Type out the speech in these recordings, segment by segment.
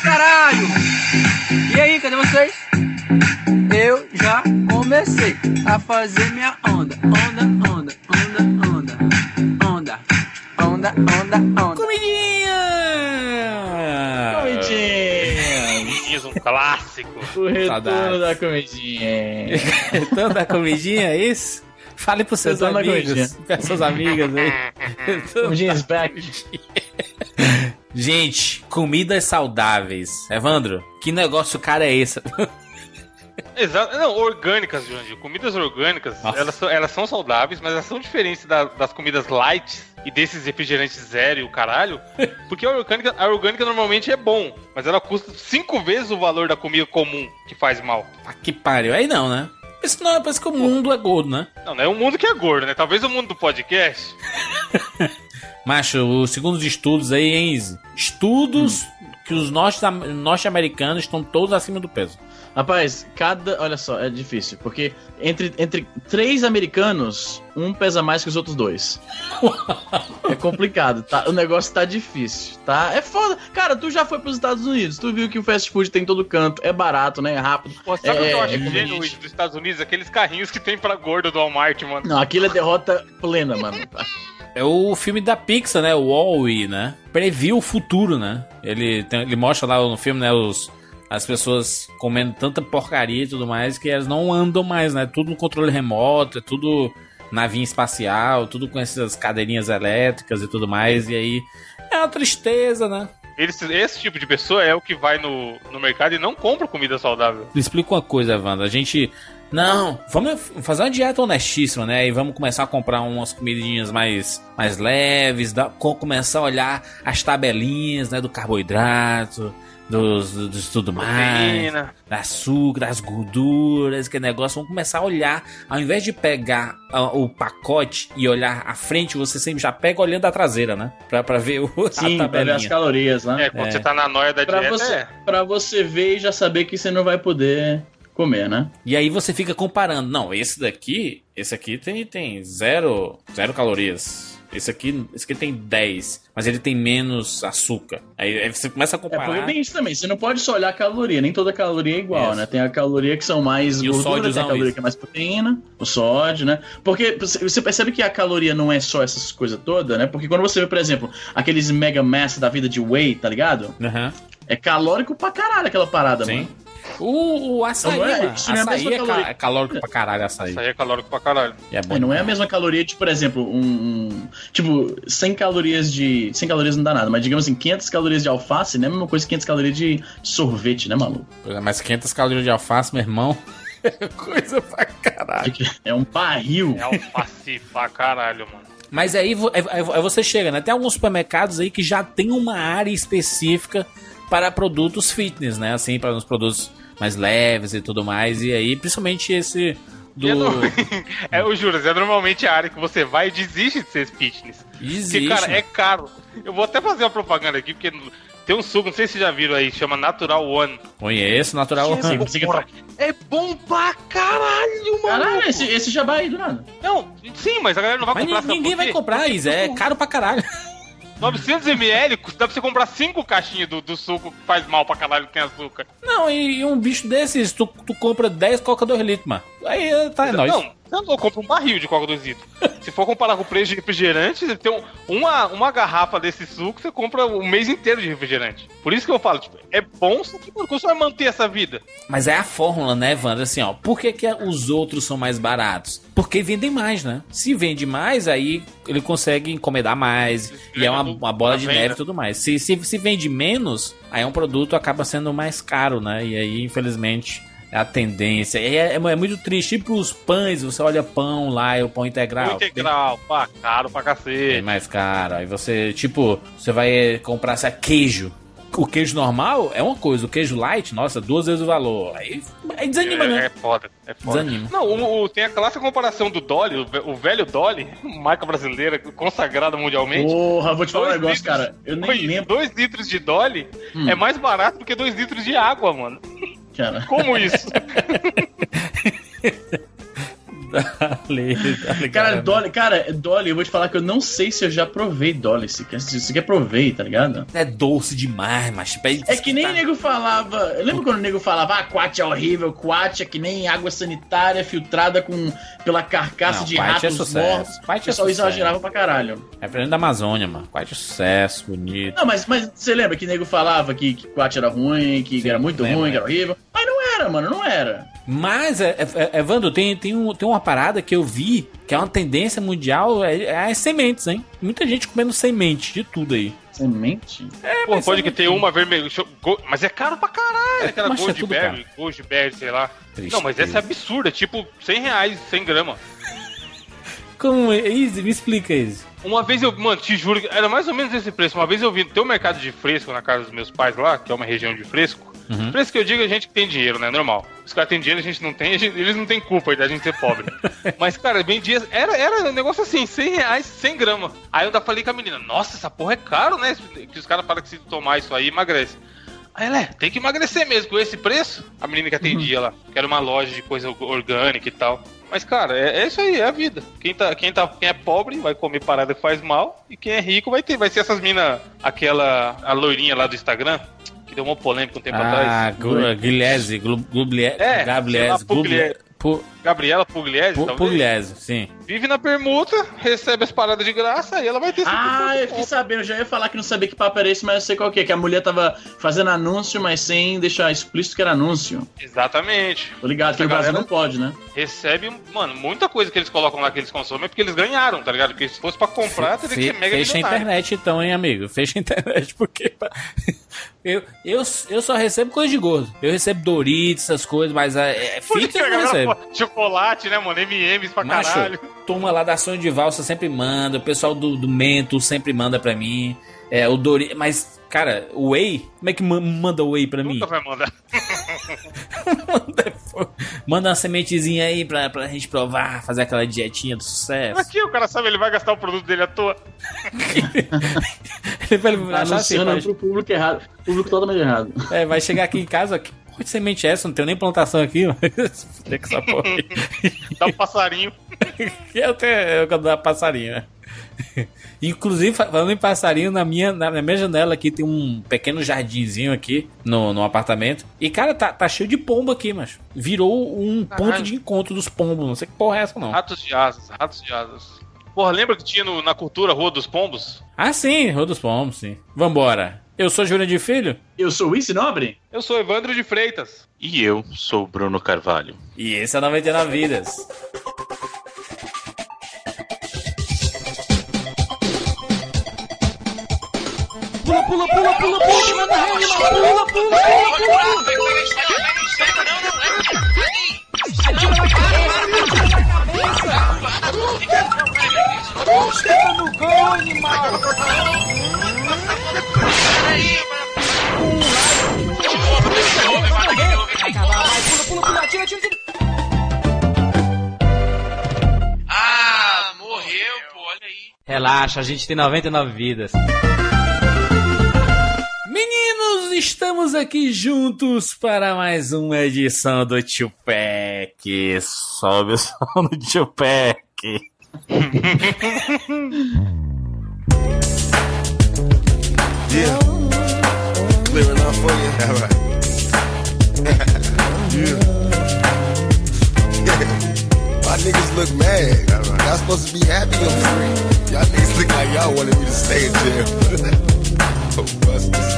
caralho? E aí, cadê vocês? Eu já comecei a fazer minha onda, onda, onda, onda, onda, onda, onda, onda, onda. Comidinha! Diz um clássico. O retorno Saudades. da comidinha. Retorno da comidinha, é isso? Fale pros seus amigos, para suas amigas aí. Comidinha is back. Gente, comidas saudáveis. Evandro, que negócio cara é esse? Exato. Não, orgânicas, Jurandir. Comidas orgânicas, Nossa. elas são, elas são saudáveis, mas elas são diferentes da- das comidas light e desses refrigerantes zero e o caralho. Porque a orgânica, a orgânica normalmente é bom, mas ela custa cinco vezes o valor da comida comum que faz mal. Ah, que pariu. Aí não, né? Isso não, parece que o mundo é gordo, né? Não, não é o mundo que é gordo, né? Talvez o mundo do podcast. Macho, os segundos estudos aí, hein, Izzy? Estudos que os norte- norte-americanos estão todos acima do peso. Rapaz, cada. Olha só, é difícil. Porque entre, entre três americanos, um pesa mais que os outros dois. é complicado, tá? O negócio tá difícil, tá? É foda. Cara, tu já foi pros Estados Unidos, tu viu que o fast food tem em todo canto, é barato, né? É rápido. Pô, sabe o que eu É, acho é gênio dos Estados Unidos? Aqueles carrinhos que tem pra gordo do Walmart, mano. Não, aquilo é derrota plena, mano. É o filme da Pixar, né? O Wall-E, né? Previu o futuro, né? Ele, tem- ele mostra lá no filme, né? Os, as pessoas comendo tanta porcaria e tudo mais que elas não andam mais, né? Tudo no controle remoto, é tudo navinha espacial, tudo com essas cadeirinhas elétricas e tudo mais. E aí é uma tristeza, né? Esse, esse tipo de pessoa é o que vai no, no mercado e não compra comida saudável. Me explica uma coisa, Evandro. A gente. Não, vamos fazer uma dieta honestíssima, né? E vamos começar a comprar umas comidinhas mais, mais leves, da- co- começar a olhar as tabelinhas, né? Do carboidrato, dos, dos tudo mais, do açúcar, das gorduras, que negócio. Vamos começar a olhar, ao invés de pegar ah, o pacote e olhar à frente, você sempre já pega olhando a traseira, né? Pra, pra ver o, Sim, a pra ver as calorias, né? É, quando É. você tá na noia da Pra dieta, você, é. pra você ver e já saber que você não vai poder comer, né? E aí você fica comparando. Não, esse daqui, esse aqui tem, tem zero, zero calorias. Esse aqui, esse aqui tem 10, mas ele tem menos açúcar. Aí, aí você começa a É, porque comparar. tem isso também. Você não pode só olhar a caloria, nem toda caloria é igual, Isso. né? Tem a caloria que são mais E gordura, tem a caloria isso. que é mais proteína, o sódio, né? Porque você percebe que a caloria não é só essas coisas todas, né? Porque quando você vê, por exemplo, aqueles mega mass da vida de whey, tá ligado? Aham. É calórico pra caralho aquela parada, Sim. mano. O, o açaí, Não é- mano. isso não é açaí é, caloria. é calórico pra caralho, açaí. Isso aí é calórico pra caralho. E é bom. É, não é a mesma caloria de, por exemplo, um, um- Tipo, 100 calorias de. 100 calorias não dá nada, mas digamos assim, 500 calorias de alface não é a mesma coisa que 500 calorias de sorvete, né, maluco? Coisa mais 500 calorias de alface, meu irmão. É Coisa pra caralho. É um barril. É alface pra caralho, mano. Mas aí, aí- você chega, né? Tem alguns supermercados aí que já tem uma área específica para produtos fitness, né? Assim, para uns produtos mais leves e tudo mais. E aí, principalmente esse do. É, no... é, eu juro, é normalmente a área que você vai e desiste de ser fitness. Existe. Porque, cara, é caro. Eu vou até fazer uma propaganda aqui, porque tem um suco, não sei se vocês já viram aí, chama Natural One. Conheço, natural. Que fala. É bom pra caralho, mano. Caralho, esse, esse jabá aí do nada. Não, sim, mas a galera não vai Mas comprar. ninguém vai comprar, Isa. É caro pra caralho. 900ml, dá pra você comprar 5 caixinhas do, do suco que faz mal pra caralho que tem açúcar. Não, e, e um bicho desses, tu, tu compra 10 coca 2 litros, mano. Aí tá, é nóis. Não, eu não compro um barril de coca 2 litros. Se for comparar com o preço de refrigerante, você tem um- uma, uma garrafa desse suco, você compra o mês inteiro de refrigerante. Por isso que eu falo, tipo, é bom, só que como você vai manter essa vida? Mas é a fórmula, né, Wanda? Assim, ó, por que, que os outros são mais baratos? Porque vendem mais, né? Se vende mais, aí ele consegue encomendar mais. E é uma, uma bola de venda. neve e tudo mais. Se, se, se vende menos, aí um produto acaba sendo mais caro, né? E aí, infelizmente, é a tendência. É, é, é muito triste. E pros pães, você olha pão lá, é o pão integral. O integral, pá, caro pra cacete. mais caro. Aí você, tipo, você vai comprar lá, queijo. O queijo normal é uma coisa, o queijo light, nossa, duas vezes o valor. Aí, aí desanima, é, né? é foda, é foda. Desanima. Não, o, o- tem a clássica comparação do Dolly, o, o velho Dolly, marca brasileira consagrada mundialmente. Porra, vou te falar um Dois negócio, litros- cara. Eu nem dois- lembro, dois litros de Dolly Hum. é mais barato do que dois litros de água, mano. Cara. Como isso? Tá tá ligado, Cara, né? Dolly, cara, Dolly, eu vou te falar que eu não sei se eu já provei Dolly. Se quer, se quer provei, tá ligado? É doce demais, mas É que nem tá- o nego falava. Lembra quando o nego falava, ah, Quat é horrível, Quat é que nem água sanitária filtrada com, pela carcaça Não, de Quat é ratos sucesso. mortos. Quat O é pessoal sucesso. exagerava pra caralho. É frente da Amazônia, mano. Quase sucesso, bonito. Não, mas, mas você lembra que o nego falava que, que Quat era ruim, que Sim, era muito lembro, ruim, que era horrível? Mas não era, mano, não era. Mas, é, é, é, Evandro, tem, tem, um, tem uma parada que eu vi que é uma tendência mundial, é, é as sementes, hein? Muita gente comendo semente de tudo aí. Semente? Pô, mas pode é que ter uma vermelha. Mas é caro pra caralho. Aquela mas é Goldberry, Goldberry, sei lá. Tristeza. Não, mas essa é absurda. Tipo, 100 reais, 100 gramas. Como é? Easy, me explica isso. Uma vez eu, mano, te juro, que era mais ou menos esse preço. Uma vez eu vi, tem um mercado de fresco na casa dos meus pais lá, que é uma região de fresco. Uhum. Fresco que eu digo é gente que tem dinheiro, né? Normal. Os caras têm dinheiro, a gente não tem, gente- eles não têm culpa da gente ser pobre. Mas, cara, bem dias, era, era um negócio assim, 100 reais, 100 gramas. Aí eu ainda falei com a menina, nossa, essa porra é caro, né? Que os caras falam que se tomar isso aí, emagrece. Aí ela, é, tem que emagrecer mesmo com esse preço. A menina que atendia lá, que era uma loja de coisa orgânica e tal. Mas, cara, é, é isso aí, é a vida. Quem, tá, quem, tá, quem é pobre vai comer parada que faz mal. E quem é rico vai ter. Vai ser essas minas, aquela, a loirinha lá do Instagram, que deu uma polêmica um tempo Ah, atrás. Gu- Guilherme, Glu- Gubliese, É, Gabliese, sei Gabriela Pugliese, Pu- talvez. Pugliese, sim. Vive na permuta, recebe as paradas de graça e ela vai ter Ah, 50% eu fiquei sabendo, eu já ia falar que não sabia que papo era esse, mas eu sei qual que é, que a mulher tava fazendo anúncio, mas sem deixar explícito que era anúncio. Exatamente. Tô ligado que Essa no Brasil galera- não pode, né? Recebe, mano, muita coisa que eles colocam lá que eles consomem é porque eles ganharam, tá ligado? Porque se fosse pra comprar, teria que ser mega fecha a internet então, hein, amigo? Fecha a internet, porque... eu, eu, eu só recebo coisa de gordo. Eu recebo Doritos, essas coisas, mas é, é que a eu não recebo. fala Chocolate, né, mano? M&M's pra Macho, caralho. turma lá da Sonho de Valsa sempre manda, o pessoal do, do Mento sempre manda pra mim. É, o Dori... Mas, cara, o Whey, como é que ma- manda o Whey pra mim? Nunca vai mandar. manda, manda uma sementezinha aí pra, pra gente provar, fazer aquela dietinha do sucesso. Aqui o cara sabe, ele vai gastar o produto dele à toa. Ele vai achar assim, vai, pro público errado. Público totalmente errado. é, vai chegar aqui em casa, porra de semente é essa? Não tenho nem plantação aqui, com essa porra aí. Dá um passarinho. Eu tenho eu da passarinho, né? Inclusive, fa- falando em passarinho, na minha, na minha janela aqui tem um pequeno jardinzinho aqui no, no apartamento. E, cara, tá, tá cheio de pombo aqui, mas virou um Caralho. ponto de encontro dos pombos. Não sei que porra é essa, não. Ratos de asas, ratos de asas. Porra, lembra que tinha no- na cultura Rua dos Pombos? Ah, sim, Rua dos Pombos, sim. Vambora. Eu sou Júnior de Filho Eu sou o Issy Nobre? Eu sou Evandro de Freitas. E eu sou o Bruno Carvalho. e esse é 99 Vidas. Ah, morreu, pô, olha aí. Relaxa, a gente tem 99 vidas. Meninos, estamos aqui juntos para mais uma edição do Tio Pack. Sobe o som do Tio Pack. Yeah. Clear enough for you? All right. yeah. My niggas look mad. Y'all supposed to be happy on the screen. Y'all niggas look like y'all wanted me to stay in jail. oh, busters.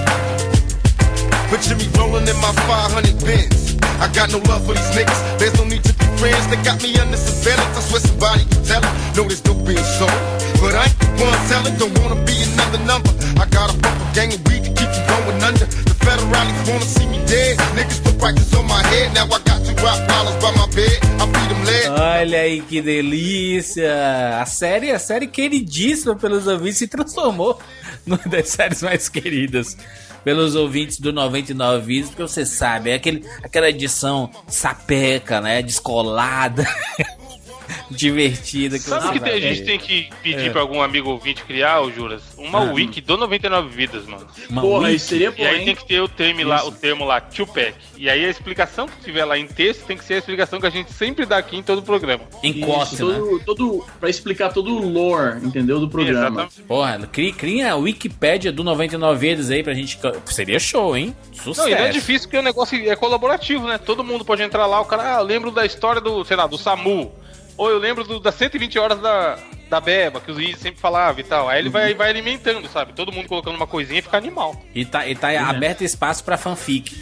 Picture me rolling in my 500 bins. I got no love for these niggas. There's no need to be friends. They got me under surveillance. I swear somebody can tell it. No, there's no being sold. But I ain't one. Don't wanna be another number. I got a gang of weed to keep you going under. The wanna see me dead. Niggas put on my head. Now I got two rock dollars by my bed. I them lead. Olha aí que delícia! A série, a série queridíssima pelos ouvintes se transformou numa das séries mais queridas pelos ouvintes do 99 Vídeos, porque você sabe, é aquele, aquela edição sapeca, né? Descolada. divertida que Sabe você que tem- a gente ver. tem que pedir É. pra algum amigo ouvinte criar, ô Juras? Uma Ah. wiki do 99 vidas, mano. Uma Porra, wiki. isso seria bom, E aí hein? tem que ter o termo lá, o termo lá, Tupac. E aí a explicação que tiver lá em texto tem que ser a explicação que a gente sempre dá aqui em todo o programa. Em corte, Isso, né? todo, todo, pra explicar todo o lore, entendeu? Do programa. Exatamente. Porra, cria, cria a Wikipédia do 99 Vidas aí pra gente. Seria show, hein? Sucesso. Não, e não é difícil porque o negócio é colaborativo, né? Todo mundo pode entrar lá, o cara, ah, lembro da história do, sei lá, do SAMU. Ou eu lembro do- das 120 horas da, da Beba, que o Izzy sempre falava e tal. Aí ele vai, vai alimentando, sabe? Todo mundo colocando uma coisinha e fica animal. E tá, e tá aberto espaço pra fanfic.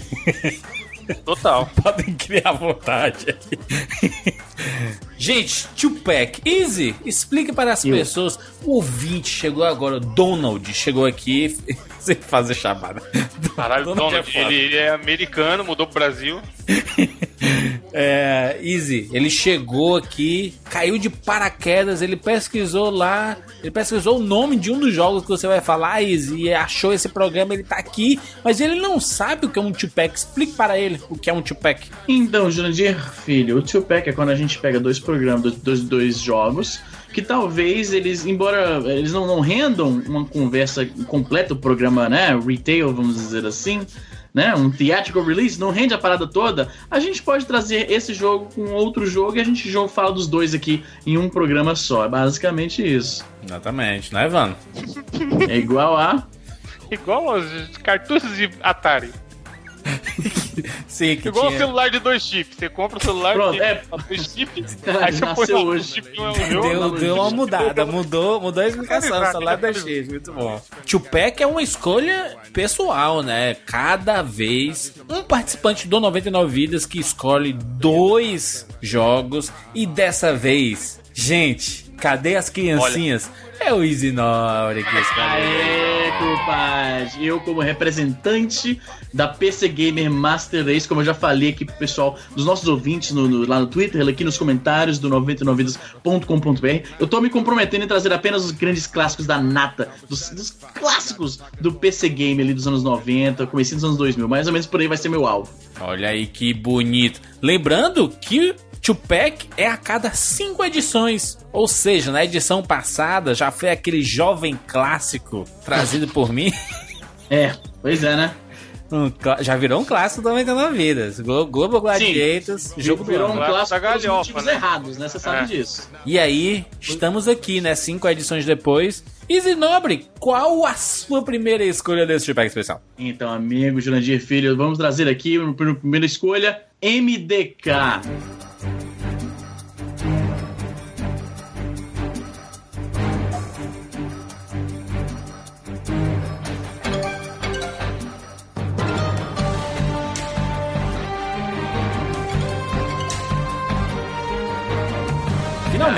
Total. Podem criar vontade. Gente, Tupac, Easy, explique para as Eu. pessoas. O ouvinte chegou agora, o Donald chegou aqui sem fazer chamada. Caralho, Donald é Donald, foda. ele, ele é americano, mudou pro Brasil. É, Easy, ele chegou aqui, caiu de paraquedas, ele pesquisou lá, ele pesquisou o nome de um dos jogos que você vai falar, Easy, e achou esse programa, ele tá aqui, mas ele não sabe o que é um Tupac. Explique para ele o que é um Tupac. Então, Jurandir, filho, o two-pack é quando a gente pega dois programas, dois, dois, dois jogos, que talvez eles, embora eles não, não rendam uma conversa completa, o programa, né, retail, vamos dizer assim, né, um theatrical release, não rende a parada toda, a gente pode trazer esse jogo com outro jogo e a gente fala dos dois aqui em um programa só. É basicamente isso. Exatamente, né, Ivan? É igual a. Igual aos cartuchos de Atari. Sim, que Igual o celular de dois chips. Você compra o celular Pronto, de é. dois chips, aí você põe lá, hoje. o chip não é jogo. Deu, deu uma mudada, mudou, mudou a explicação. O celular da X, muito bom. Tupac é uma escolha pessoal, né? Cada vez um participante do 99 Vidas que escolhe dois jogos e dessa vez, gente, cadê as criancinhas? É o Easy Nori que. Aê, compadre! Eu, como representante da PC Gamer Master Race, como eu já falei aqui pro pessoal dos nossos ouvintes no- no- lá no Twitter, aqui nos comentários do 99vidas.com.br, eu tô me comprometendo em trazer apenas os grandes clássicos da nata, dos, dos clássicos do PC Game ali dos anos 90, comecinho dos anos 2000, mais ou menos por aí vai ser meu alvo. Olha aí que bonito. Lembrando que Tupac é a cada cinco edições. Ou seja, na edição passada já foi aquele jovem clássico trazido por mim. É, pois é, né? Um já virou um clássico do 99 Vidas. Glo- Global Gladiators, jogo do Virou um ano. Clássico clássico da galhofa, né? errados, né? Você sabe É. disso. E aí, estamos aqui, né? Cinco edições depois. Easy Nobre, qual a sua primeira escolha desse Tupac especial? Então, amigo Jurandir Filho, vamos trazer aqui, na primeira escolha, MDK.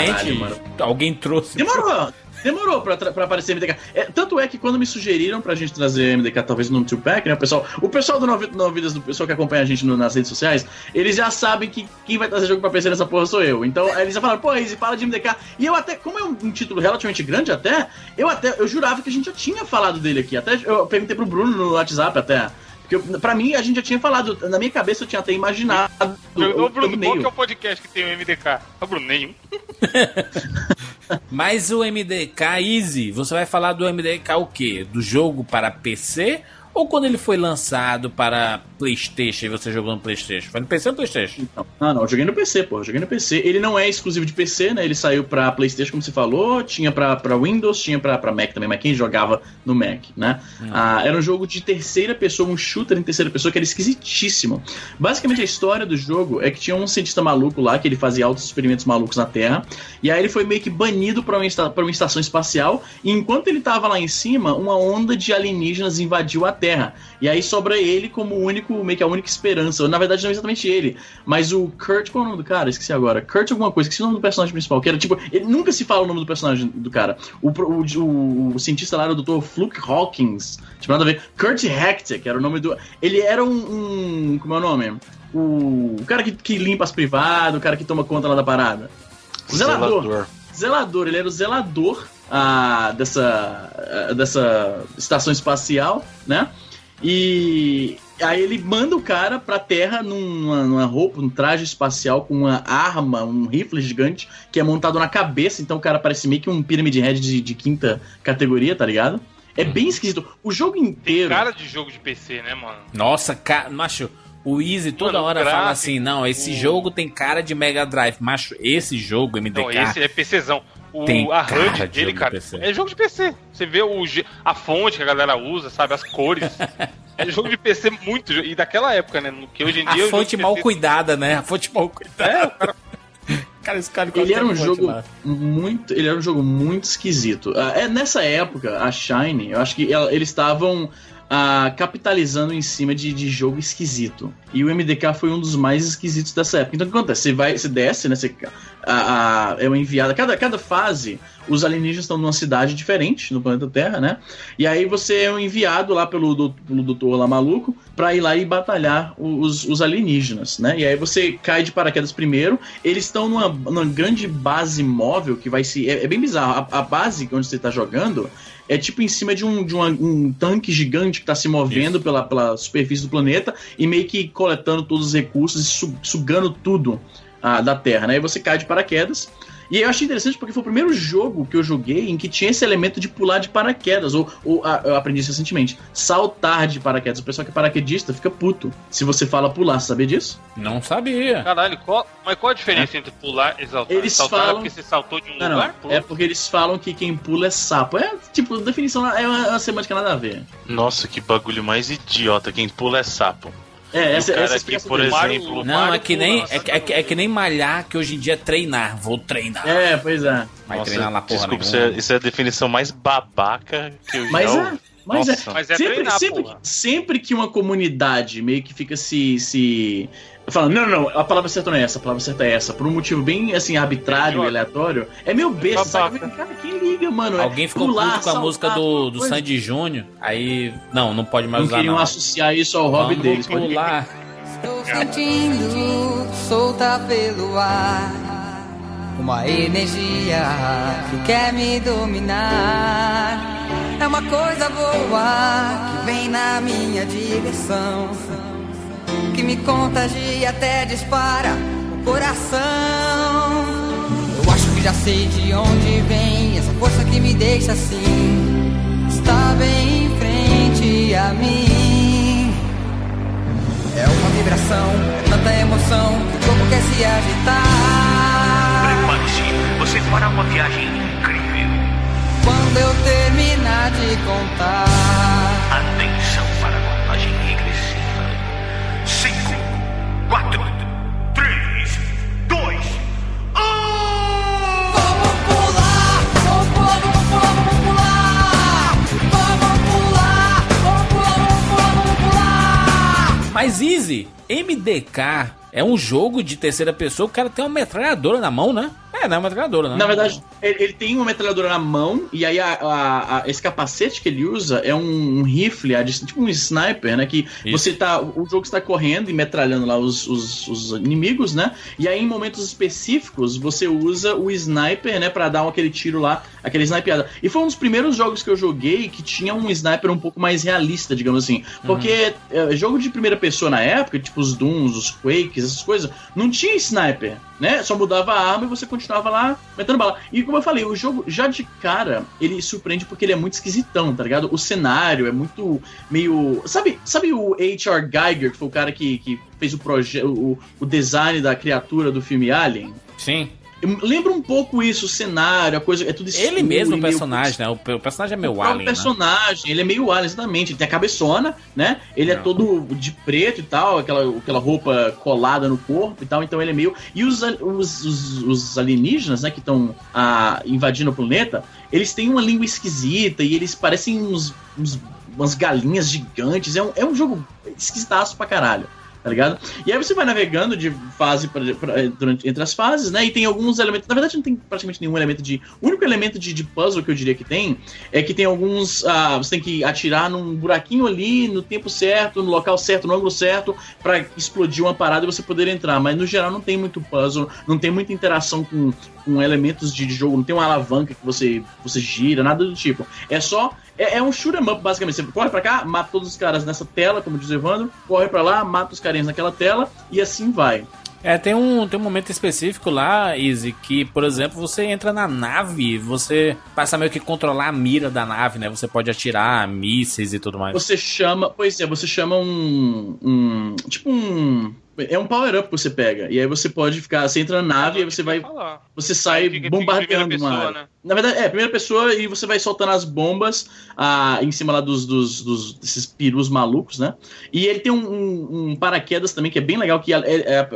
Finalmente, Caralho, alguém trouxe. Demorou! Demorou pra, pra aparecer MDK. É, tanto é que quando me sugeriram pra gente trazer MDK, talvez no Tupac, né? O pessoal, o pessoal do Novi- Novidas, do pessoal que acompanha a gente no- nas redes sociais, eles já sabem que quem vai trazer jogo pra PC nessa porra sou eu. Então, eles já falaram, pô, Easy, fala de MDK. E eu até, como é um, um título relativamente grande até, eu até, eu jurava que a gente já tinha falado dele aqui. Até eu perguntei pro Bruno no WhatsApp até. Porque eu, pra mim, a gente já tinha falado. Na minha cabeça eu tinha até imaginado. Ô, o Bruno, qual que é o podcast que tem o MDK? Ô, Bruno, nenhum. Mas o MDK Easy, você vai falar do MDK o quê? Do jogo para PC? Ou quando ele foi lançado para Playstation e você jogou no Playstation? Foi no PC ou no Playstation? Não, ah, não, eu joguei no PC, pô. eu Joguei no PC. Ele não é exclusivo de PC, né? Ele saiu pra PlayStation, como você falou, tinha pra, pra Windows, tinha pra, pra Mac também, mas quem jogava no Mac, né? Ah, era um jogo de terceira pessoa, um shooter em terceira pessoa que era esquisitíssimo. Basicamente, a história do jogo é que tinha um cientista maluco lá, que ele fazia altos experimentos malucos na Terra, e aí ele foi meio que banido pra uma, esta- uma estação espacial, e enquanto ele tava lá em cima, uma onda de alienígenas invadiu a Terra. E aí sobra ele como o único, meio que a única esperança. Na verdade, não é exatamente ele, mas o Kurt, qual é o nome do cara? Esqueci agora. Kurt alguma coisa, esqueci o nome do personagem principal, que era tipo, ele nunca se fala o nome do personagem do cara. O, o, o, o cientista lá era o Dr. Fluke Hawkins. Tipo, nada a ver. Kurt Hector, que era o nome do. Ele era um. um- como é o nome? O, o cara que, que limpa as privadas, o cara que toma conta lá da parada. O zelador zelador, ele era o zelador ah, dessa, ah, dessa estação espacial, né? E aí ele manda o cara pra terra numa, numa roupa, um traje espacial com uma arma, um rifle gigante que é montado na cabeça, então o cara parece meio que um Pyramid Head de, de quinta categoria, tá ligado? É bem esquisito. O jogo Tem inteiro. cara de jogo de PC, né, mano? Nossa, cara, macho, o Easy toda Mano, hora fala gráfico, assim: não, esse o- jogo tem cara de Mega Drive. Macho, esse jogo MDK. Não, esse é PCzão. O, Tem a cara HUD de dele, de cara, PC. é jogo de PC. Você vê o, a fonte que a galera usa, sabe? As cores. é jogo de PC muito. E daquela época, né? no- Que hoje em dia. A fonte de mal PC cuidada, né? A fonte mal cuidada. É, o cara Cara, esse cara Ele era um jogo lá. muito, ele era um jogo muito esquisito. Ah, É nessa época a Shine, eu acho que ela- eles estavam ah, capitalizando em cima de, de jogo esquisito. E o MDK foi um dos mais esquisitos dessa época. Então o que acontece? Você vai, você desce, né? Você, a, é uma enviada. Cada, cada fase, os alienígenas estão numa cidade diferente no planeta Terra, né? E aí você é um enviado lá pelo, do- pelo doutor lá maluco pra ir lá e batalhar os, os alienígenas, né? E aí você cai de paraquedas primeiro. Eles estão numa, numa grande base móvel que vai se. É, é bem bizarro. A, a base onde você tá jogando é tipo em cima de um, de uma- um tanque gigante que tá se movendo pela, pela superfície do planeta e meio que coletando todos os recursos e su- sugando tudo ah, da Terra, né? Aí você cai de paraquedas. E aí eu achei interessante porque foi o primeiro jogo que eu joguei em que tinha esse elemento de pular de paraquedas, ou, ou ah, eu aprendi isso recentemente, saltar de paraquedas. O pessoal que é paraquedista fica puto se você fala pular, você sabia disso? Não sabia. Caralho, qual, mas qual a diferença entre pular e saltar? Eles saltar é falam- porque você saltou de um Não, não. lugar? pro É porque eles falam que quem pula é sapo. É, tipo, definição é uma, uma semântica nada a ver. Nossa, que bagulho mais idiota. Quem pula é sapo. É, essa, cara essa aqui, explicação por exemplo. Não, Mario é que pula nem é, que- é, que- é que nem malhar, que hoje em dia é treinar. Vou treinar. É, pois é. Vai Nossa, treinar lá porra desculpa, isso é, isso é a definição mais babaca que eu Mas já é. ouvi. Mas Nossa. é. Mas é sempre, treinar, sempre, porra. sempre que uma comunidade meio que fica se. se falando, não, não, a palavra certa não é essa, a palavra certa é essa, por um motivo bem assim, arbitrário, Idiota. aleatório, é meio besta, sabe? Babaca. Cara, quem liga, mano? É Alguém ficou pular, puto com a música do, do. Sandy Júnior. Aí, não, não pode mais Não usar queriam não. associar isso ao hobby Vamos deles. pular. Estou sentindo solta pelo ar uma energia que quer me dominar. É uma coisa boa que vem na minha direção, que me contagia até dispara o coração. Eu acho que já sei de onde vem essa força que me deixa assim. Está bem em frente a mim. É uma vibração, é tanta emoção que o corpo quer se agitar. Prepare-se, você fará uma viagem incrível. Quando eu terminar de contar, Atenção 4, 3, 2, 1. vamos pular, vamos pular, vamos pular, vamos pular. Vamos pular, vamos pular, vamos pular, vamos pular. Mas Easy, MDK é um jogo de terceira pessoa, o cara tem uma metralhadora na mão, né? É, não é uma metralhadora, né? Na verdade, ele, ele tem uma metralhadora na mão, e aí a- a- a- esse capacete que ele usa é um, um rifle, tipo um sniper, né? Que Isso. você tá. O jogo está correndo e metralhando lá os, os- os inimigos, né? E aí, em momentos específicos, você usa o sniper, né? Pra dar aquele tiro lá, aquele snipeada. E foi um dos primeiros jogos que eu joguei que tinha um sniper um pouco mais realista, digamos assim. Porque é, jogo de primeira pessoa na época, tipo os Dooms, os Quakes, essas coisas, não tinha sniper, né? Só mudava a arma e você continuava lá metendo bala. E como eu falei, o jogo já de cara, ele surpreende porque ele é muito esquisitão, tá ligado? O cenário é muito meio. Sabe, sabe o H.R. Geiger, que foi o cara que, que fez o projeto, o, o design da criatura do filme Alien? Sim. Lembra um pouco isso, o cenário, a coisa é tudo escuro Ele mesmo, o e meio- personagem, né? O, pe- o personagem é o meu próprio alien, né? personagem, ele é meio alien, exatamente. Ele tem a cabeçona, né? Ele é Não. todo de preto e tal, aquela, aquela roupa colada no corpo e tal, então ele é meio. E os, os, os, os alienígenas, né, que estão invadindo o planeta, eles têm uma língua esquisita e eles parecem uns, uns- umas galinhas gigantes. É um, é um jogo esquisitaço pra caralho. Tá ligado? E aí você vai navegando de fase pra, pra- durante, entre as fases, né? E tem alguns elementos. Na verdade, não tem praticamente nenhum elemento de. O único elemento de, de puzzle que eu diria que tem é que tem alguns. ah, você tem que atirar num buraquinho ali, no tempo certo, no local certo, no ângulo certo, pra explodir uma parada e você poder entrar. Mas no geral não tem muito puzzle, não tem muita interação com, com elementos de, jogo, não tem uma alavanca que você, você gira, nada do tipo. É só É, é um shoot 'em up, basicamente. Você corre pra cá, mata todos os caras nessa tela, como diz o Evandro, corre pra lá, mata os carinhas naquela tela, e assim vai. É, tem um, tem um momento específico lá, Easy, que, por exemplo, você entra na nave, você passa meio que controlar a mira da nave, né? Você pode atirar mísseis e tudo mais. Você chama, pois é, você chama um, um tipo um é um power-up que você pega. E aí você pode ficar. Você entra na nave e aí você vai. Falar. Você sai bombardeando uma área. né? Na verdade, é, primeira pessoa e você vai soltando as bombas ah, em cima lá dos, dos, dos- desses perus malucos, né? E ele tem um, um- um paraquedas também que é bem legal, que é- é- é-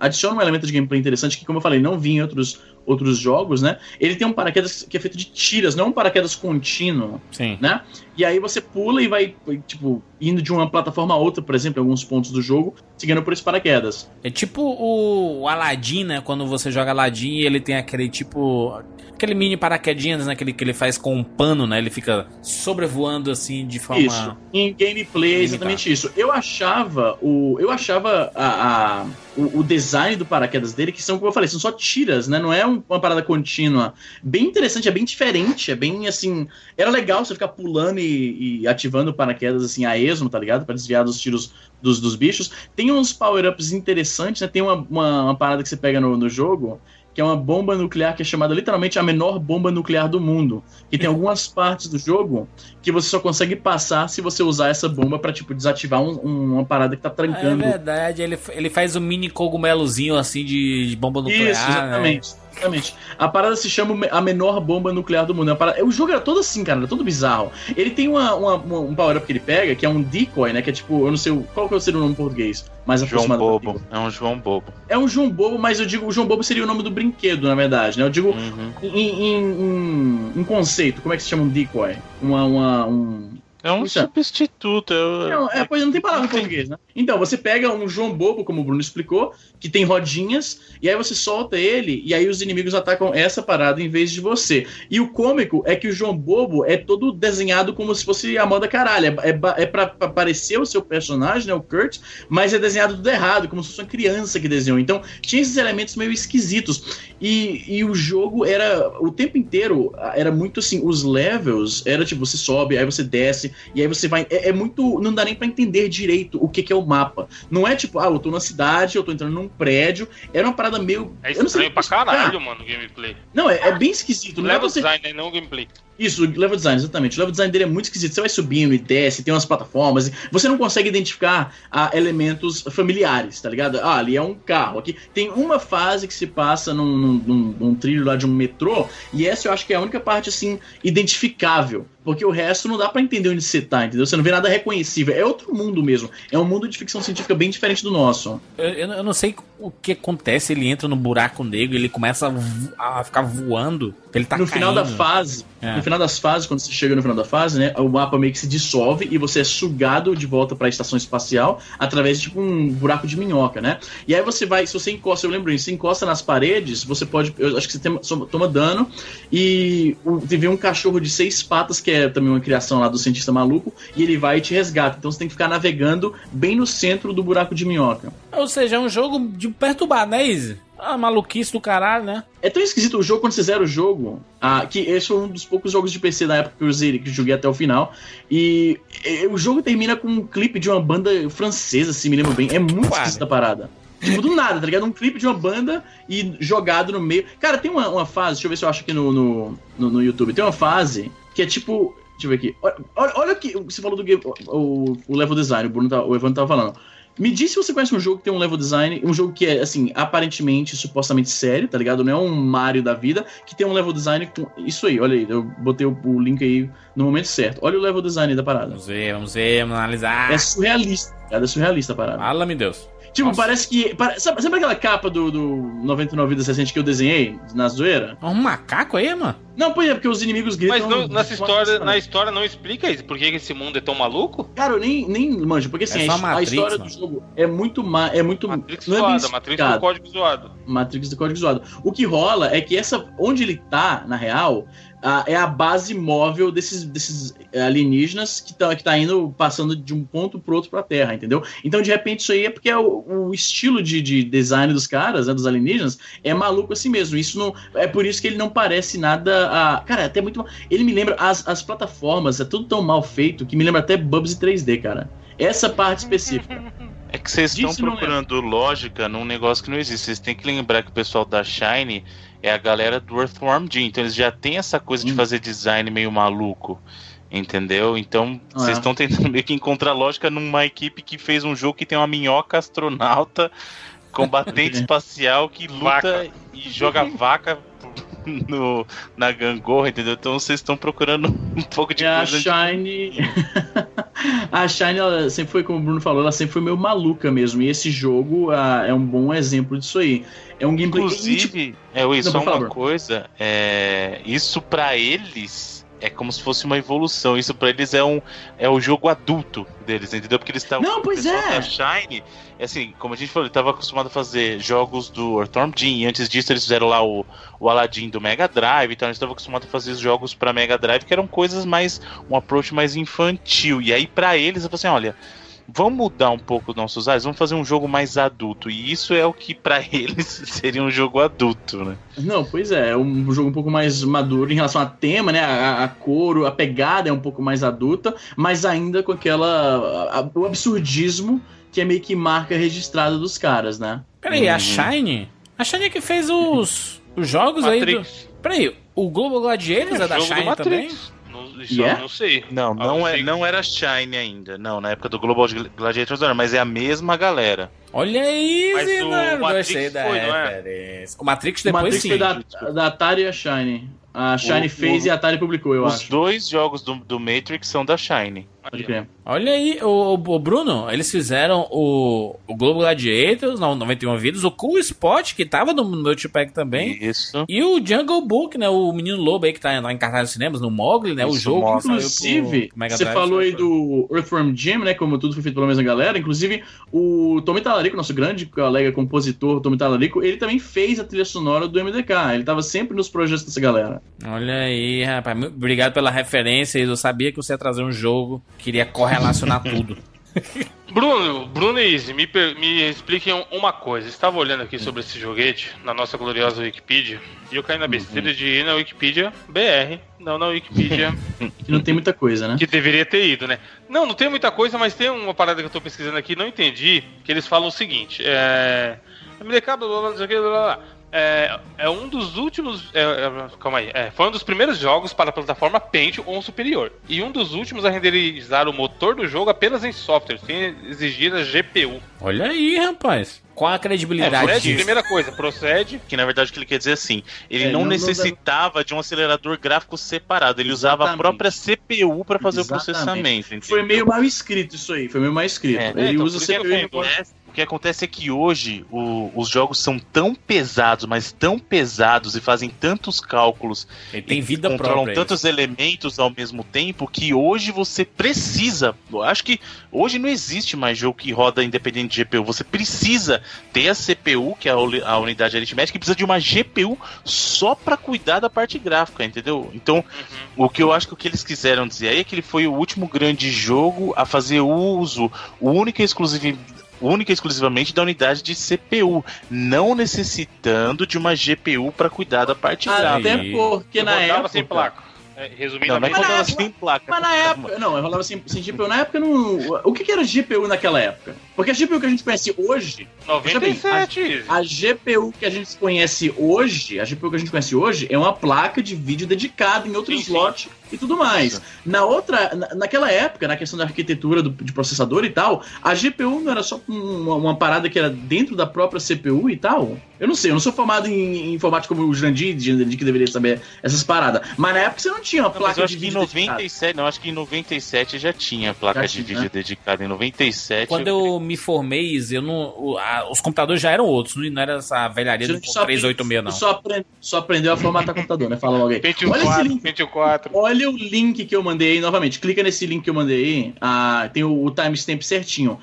adiciona um elemento de gameplay interessante que, como eu falei, não vi em outros, outros jogos, né? Ele tem um paraquedas que é feito de tiras, não um paraquedas contínuo Sim. né? E aí você pula e vai, tipo, indo de uma plataforma a outra, por exemplo, em alguns pontos do jogo, seguindo por esse paraquedas. É tipo o, o Aladdin, né? Quando você joga Aladdin e ele tem aquele tipo. Aquele mini paraquedinhas, né? Aquele que ele faz com um pano, né? Ele fica sobrevoando assim de forma. Isso. Em gameplay é exatamente isso. Eu achava o. Eu achava a, a- o, o design do paraquedas dele, que são, como eu falei, são só tiras, né? Não é um- uma parada contínua. Bem interessante, é bem diferente, é bem assim. Era legal você ficar pulando e, e ativando o paraquedas assim a esmo, tá ligado? Pra desviar dos tiros dos, dos bichos. Tem uns power-ups interessantes, né? Tem uma, uma, uma parada que você pega no, no jogo. Que é uma bomba nuclear que é chamada literalmente a menor bomba nuclear do mundo. Que tem algumas partes do jogo que você só consegue passar se você usar essa bomba pra, tipo, desativar um- um- uma parada que tá É trancando. verdade, ele, ele faz um mini cogumelozinho assim de, de bomba nuclear. Isso, né? Exatamente. A parada se chama a menor bomba nuclear do mundo. Parada- O jogo era todo assim, cara, era todo bizarro. Ele tem uma, uma- uma- um power-up que ele pega, que é um decoy, né? Que é tipo, eu não sei o- qual que é o seu nome em português. Mais João Bobo. É um João Bobo. É um João Bobo, mas eu digo, o João Bobo seria o nome do brinquedo, na verdade, né? Eu digo Uhum. em, em, em- em conceito, como é que se chama um decoy? Uma, uma, um, É um Puxa. substituto. eu- Não, é, pois não tem palavra em português, né? Então, você pega um João Bobo, como o Bruno explicou, que tem rodinhas, e aí você solta ele, e aí os inimigos atacam essa parada em vez de você. E o cômico é que o João Bobo é todo desenhado como se fosse a moda caralho. É, é, é pra, pra parecer o seu personagem, né, o Kurt, mas é desenhado tudo errado, como se fosse uma criança que desenhou. Então, tinha esses elementos meio esquisitos. E, e o jogo era, o tempo inteiro, era muito assim, os levels, era tipo, você sobe, aí você desce, e aí você vai. É, é muito. Não dá nem pra entender direito o que, que é o mapa. Não é tipo, ah, eu tô na cidade, eu tô entrando num prédio. Era uma parada meio. É eu não sei estranho pra explicar. caralho, mano, o gameplay. Não, é, é bem esquisito. Não é você... design, né? Não gameplay. Isso, o level design, exatamente. O level design dele é muito esquisito. Você vai subindo e desce, tem umas plataformas. Você não consegue identificar ah, elementos familiares, tá ligado? Ah, ali é um carro. Aqui tem uma fase que se passa num, num- num- trilho lá de um metrô. E essa eu acho que é a única parte, assim, identificável. Porque o resto não dá pra entender onde você tá, entendeu? Você não vê nada reconhecível. É outro mundo mesmo. É um mundo de ficção científica bem diferente do nosso. Eu- eu não sei o que acontece, ele entra no buraco negro, ele começa a, vo- a ficar voando, ele tá no final da caindo. fase, É. no final das fases, quando você chega no final da fase, né, o mapa meio que se dissolve e você é sugado de volta para a estação espacial através de tipo um buraco de minhoca, né? E aí você vai, se você encosta, eu lembro isso, você encosta nas paredes, você pode, eu acho que você tem- toma dano e teve um cachorro de seis patas que é também uma criação lá do cientista maluco e ele vai e te resgata. Então você tem que ficar navegando bem no centro do buraco de minhoca. Ou seja, é um jogo de perturbar, né, Izzy? Ah, maluquice do caralho, né? É tão esquisito o jogo quando você zera o jogo. Ah, que esse foi um dos poucos jogos de PC da época que eu usei, que eu joguei até o final. E eh, o jogo termina com um clipe de uma banda francesa, se me lembro bem. É muito Quase. esquisita a parada. Tipo, do nada, tá ligado? Um clipe de uma banda e jogado no meio. Cara, tem uma, uma fase, deixa eu ver se eu acho aqui no, no, no, no YouTube. Tem uma fase que é tipo. Deixa eu ver aqui. Olha, olha, olha o que você falou do game, o, o level design, o, Bruno tá, o Evandro tava falando. Me diz se você conhece um jogo que tem um level design, um jogo que é, assim, aparentemente, supostamente sério, tá ligado? Não é um Mario da vida, que tem um level design com. Isso aí, olha aí, eu botei o, o link aí no momento certo. Olha o level design da parada. Vamos ver, vamos ver, vamos analisar. É surrealista, cara, é surrealista a parada. Fala-me Deus. Tipo, nossa. parece que. pare- Sabe, sabe aquela capa do, do 99 Vidas Recente que eu desenhei na zoeira? É um macaco aí, mano? Não, pois é, porque os inimigos gritam. Mas não- nessa história, na história não explica isso. Por que esse mundo é tão maluco? Cara, eu nem, nem manjo, porque assim, É a, a Matrix, história mano. do jogo é muito má, é muito. Matrix não é zoada, Matrix com código zoado. Matrix do código zoado. O que rola é que essa. Onde ele tá, na real, a- é a base móvel desses, desses alienígenas que tá, que tá indo, passando de um ponto pro outro pra Terra, entendeu? Então, de repente, isso aí é porque é o, o estilo de, de design dos caras, né, dos alienígenas, é maluco assim mesmo. Isso não. É por isso que ele não parece nada. A, cara, é até muito. mal- Ele me lembra. As, as plataformas, é tudo tão mal feito que me lembra até Bubsy 3D, cara. Essa parte específica. É que vocês estão procurando lógica num negócio que não existe. Vocês têm que lembrar que o pessoal da Shine é a galera do Earthworm Jim. Então eles já têm essa coisa de Hum. fazer design meio maluco. Entendeu? Então Ah, vocês é. estão tentando meio que encontrar lógica numa equipe que fez um jogo que tem uma minhoca astronauta, combatente espacial que luta Vaca. e joga vaca no, na gangorra, entendeu? Então vocês estão procurando um pouco de E a coisa. de- Shine. A Shine, ela sempre foi, como o Bruno falou, ela sempre foi meio maluca mesmo. E esse jogo ah, é um bom exemplo disso aí. É um gameplay. tipo, Inclusive, é, Will, Não, só favor. uma coisa, é, isso pra eles é como se fosse uma evolução. Isso pra eles é um é o jogo adulto deles, entendeu? Porque eles estavam Não, pois é. Shine, é assim, como a gente falou, ele estava acostumado a fazer jogos do Earthworm Jim, e antes disso eles fizeram lá o, o Aladdin do Mega Drive, então eles estavam acostumados a fazer os jogos pra Mega Drive que eram coisas mais um approach mais infantil. E aí pra eles eu falei assim, olha, vamos mudar um pouco os nossos áreas, vamos fazer um jogo mais adulto. E isso é o que pra eles seria um jogo adulto, né? Não, pois é, é um jogo um pouco mais maduro em relação a tema, né? A, a cor, a pegada é um pouco mais adulta, mas ainda com aquela. a- o absurdismo que é meio que marca registrada dos caras, né? Peraí, a Uhum. Shine? A Shine é que fez os, os jogos aí do... Matrix. Peraí, o Global Gladiators é, da jogo do Shine também? Isso Yeah? eu não sei. Não, Ah, não, é, não era Shine ainda. Não, na época do Global Gladiators não era, mas é a mesma galera. Olha aí, Mas o Matrix gostei da foi, é? referência. O Matrix O depois Matrix sim. foi da, da Atari e a Shine. A Shine O- fez o- e a Atari publicou, eu Os acho. dois jogos do, do Matrix são da Shine. Pode crer. Olha aí, o, o Bruno, eles fizeram o, o Globo Gladiators, não, 91 Vidas, o Cool Spot, que tava no Multipack também, Isso. e o Jungle Book, né, o Menino Lobo aí que tá lá em cartaz de cinemas, no Mogli, né, o Isso, jogo Mogli. saiu pro Inclusive, você falou aí foi- do Earthworm Jim, né? Como tudo foi feito pela mesma galera. Inclusive, o Tommy Talarico, nosso grande colega compositor, Tommy Talarico, ele também fez a trilha sonora do MDK. Ele tava sempre nos projetos dessa galera. Olha aí, rapaz, muito obrigado pela referência, eu sabia que você ia trazer um jogo, queria correlacionar tudo. Bruno, Bruno e Izzy, me, per- me expliquem um- uma coisa. Estava olhando aqui sobre esse joguete na nossa gloriosa Wikipedia e eu caí na besteira de ir na Wikipedia BR, não na Wikipedia Que não tem muita coisa, né? que deveria ter ido, né? Não, não tem muita coisa, mas tem uma parada que eu tô pesquisando aqui, não entendi, que eles falam o seguinte, é... MDK, blá, blá, blá, blá, blá, blá. É, é um dos últimos. é, é, calma aí. É, foi um dos primeiros jogos para a plataforma Paint ou superior. E um dos últimos a renderizar o motor do jogo apenas em software, sem exigir a GPU. Olha aí, rapaz, qual a É, credibilidade procede, disso? primeira coisa, procede. Que na verdade o que ele quer dizer é assim, ele É, não, não- não necessitava de um acelerador gráfico separado, ele usava a Exatamente. própria CPU para fazer Exatamente. o processamento. entendeu? Foi meio mal escrito isso aí. Foi meio mal escrito. É, ele então, usa CPU que acontece é que hoje o- os jogos são tão pesados, mas tão pesados e fazem tantos cálculos Ele tem e vida controlam própria. tantos elementos ao mesmo tempo que hoje você precisa. Eu acho que hoje não existe mais jogo que roda independente de GPU. Você precisa ter a CPU, que é a uni- a unidade aritmética, e precisa de uma GPU só para cuidar da parte gráfica, entendeu? Então, o que eu acho que o que eles quiseram dizer aí é que ele foi o último grande jogo a fazer uso única e exclusiva única e exclusivamente da unidade de CPU, não necessitando de uma GPU para cuidar da parte gráfica. Até Aí. porque Eu na época. sem placa. É, resumindo, Não, não é a que Mas na rodava época- sem placa. Mas na época. Não, eu rolava sem, sem GPU. Na época não. O que, que era GPU naquela época? Porque a GPU que a gente conhece hoje 97. Izzy. A GPU que a gente conhece hoje, a GPU que a gente conhece hoje, é uma placa de vídeo dedicada em outro Sim, sim. E tudo mais. Na outra, na- naquela época, na questão da arquitetura do, de processador e tal, a GPU não era só uma, uma parada que era dentro da própria CPU e tal. Eu não sei, eu não sou formado em, em informática como o Jandir, de, de que deveria saber essas paradas. Mas na época você não tinha uma Não, mas placa eu de que em vídeo dedicada. 97, não, acho que em 97 já tinha placa Já de tinha, vídeo né? dedicada. Em 97. Quando eu me formei, eu não, o- a- os computadores já eram outros, não era essa velharia do Você só, 386, não. só, aprende- só aprendeu a formatar computador, né? Fala logo aí. Pentium Olha esse 4, link Pentium 4. Olha o link que eu mandei aí novamente. Clica nesse link que eu mandei aí. Ah, tem o, o timestamp certinho.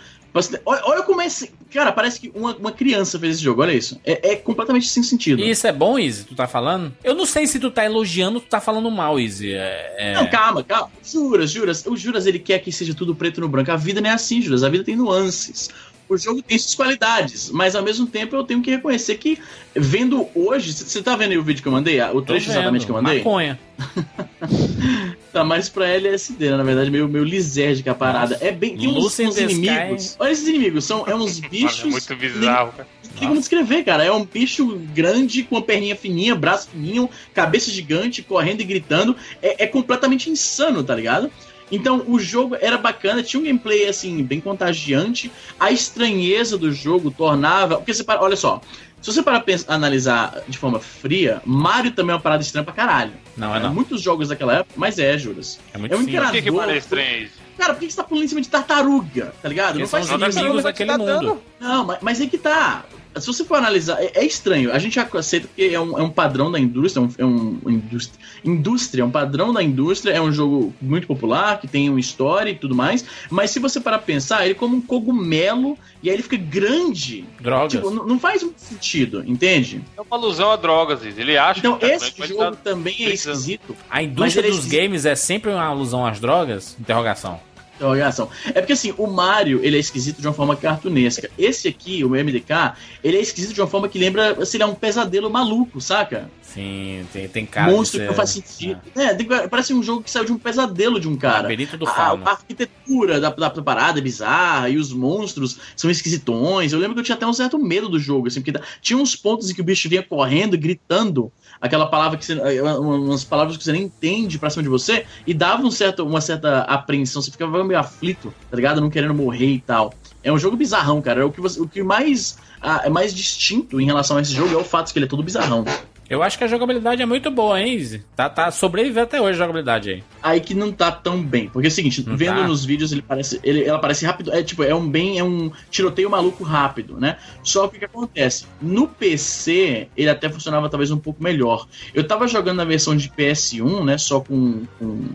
Olha, olha como é. Cara, parece que uma, uma criança fez esse jogo, olha isso. É, é completamente sem sentido. E isso é bom, Izzy? Tu tá falando? Eu não sei se tu tá elogiando ou tu tá falando mal, Izzy. É, é- Não, calma, calma. Juras, Juras. O Juras, ele quer que seja tudo preto no branco. A vida não é assim, Juras. A vida tem nuances. O jogo tem suas qualidades, mas ao mesmo tempo eu tenho que reconhecer que, vendo hoje. Você tá vendo aí o vídeo que eu mandei? O trecho exatamente que eu mandei? Maconha. Tá mais pra LSD, né? na verdade, meio, meio lisérgica a parada. É bem. Tem uns, uns inimigos. Sky. Olha esses inimigos, são é uns Mano, bichos. é muito bizarro, cara. Não tem como descrever, cara. É um bicho grande, com a perninha fininha, braço fininho, cabeça gigante, correndo e gritando. É, é completamente insano, tá ligado? Então o jogo era bacana, tinha um gameplay assim, bem contagiante. A estranheza do jogo tornava. Porque você para, olha só. Se você parar pra pens- analisar de forma fria, Mario também é uma parada estranha pra caralho. Não, é não. Muitos jogos daquela época, mas é, Juras. É muito É um. Por que, que parece estranho isso? Cara, por que você tá pulando em cima de tartaruga? Tá ligado? São os sentido. inimigos daquele mundo. Não, mas, mas é que tá. Se você for analisar, é, é estranho. A gente já aceita que é um, é um padrão da indústria, é um, é um indústria, indústria, é um padrão da indústria, é um jogo muito popular, que tem uma história e tudo mais. Mas se você parar pra pensar, ele é como um cogumelo e aí ele fica grande. Drogas. Tipo, não, não faz muito sentido, entende? É uma alusão a drogas. Ele acha Então que tá esse jogo tá- também é esquisito. A indústria é dos esquisito. games é sempre uma alusão às drogas? Interrogação. Interrogação. É porque assim, o Mario, ele é esquisito de uma forma cartunesca. Esse aqui, o MDK, ele é esquisito de uma forma que lembra, assim, ele é um pesadelo maluco, saca? Sim, tem, tem cara Monstro que não faz sentido. É, tem- parece um jogo que saiu de um pesadelo de um É. cara. Labirinto do A, Fauno. a arquitetura da, da, da parada é bizarra e os monstros são esquisitões. Eu lembro que eu tinha até um certo medo do jogo, assim, porque tinha uns pontos em que o bicho vinha correndo, gritando aquela palavra que você. eh, umas palavras que você nem entende pra cima de você, e dava um certo, uma certa apreensão, você ficava meio aflito, tá ligado? Não querendo morrer e tal. É um jogo bizarrão, cara. É o que, você- o que mais ah, é mais distinto em relação a esse jogo é o fato de que ele é todo bizarrão. Eu acho que a jogabilidade é muito boa, hein, Izzy? Tá, tá sobrevivendo até hoje a jogabilidade aí. aí que não tá tão bem. Porque é o seguinte, Não vendo tá? nos vídeos, ele parece. Ele, ela parece rápido. É tipo, é um bem. É um tiroteio maluco rápido, né? Só que o que acontece? No PC, ele até funcionava talvez um pouco melhor. Eu tava jogando na versão de PS1, né? Só com. com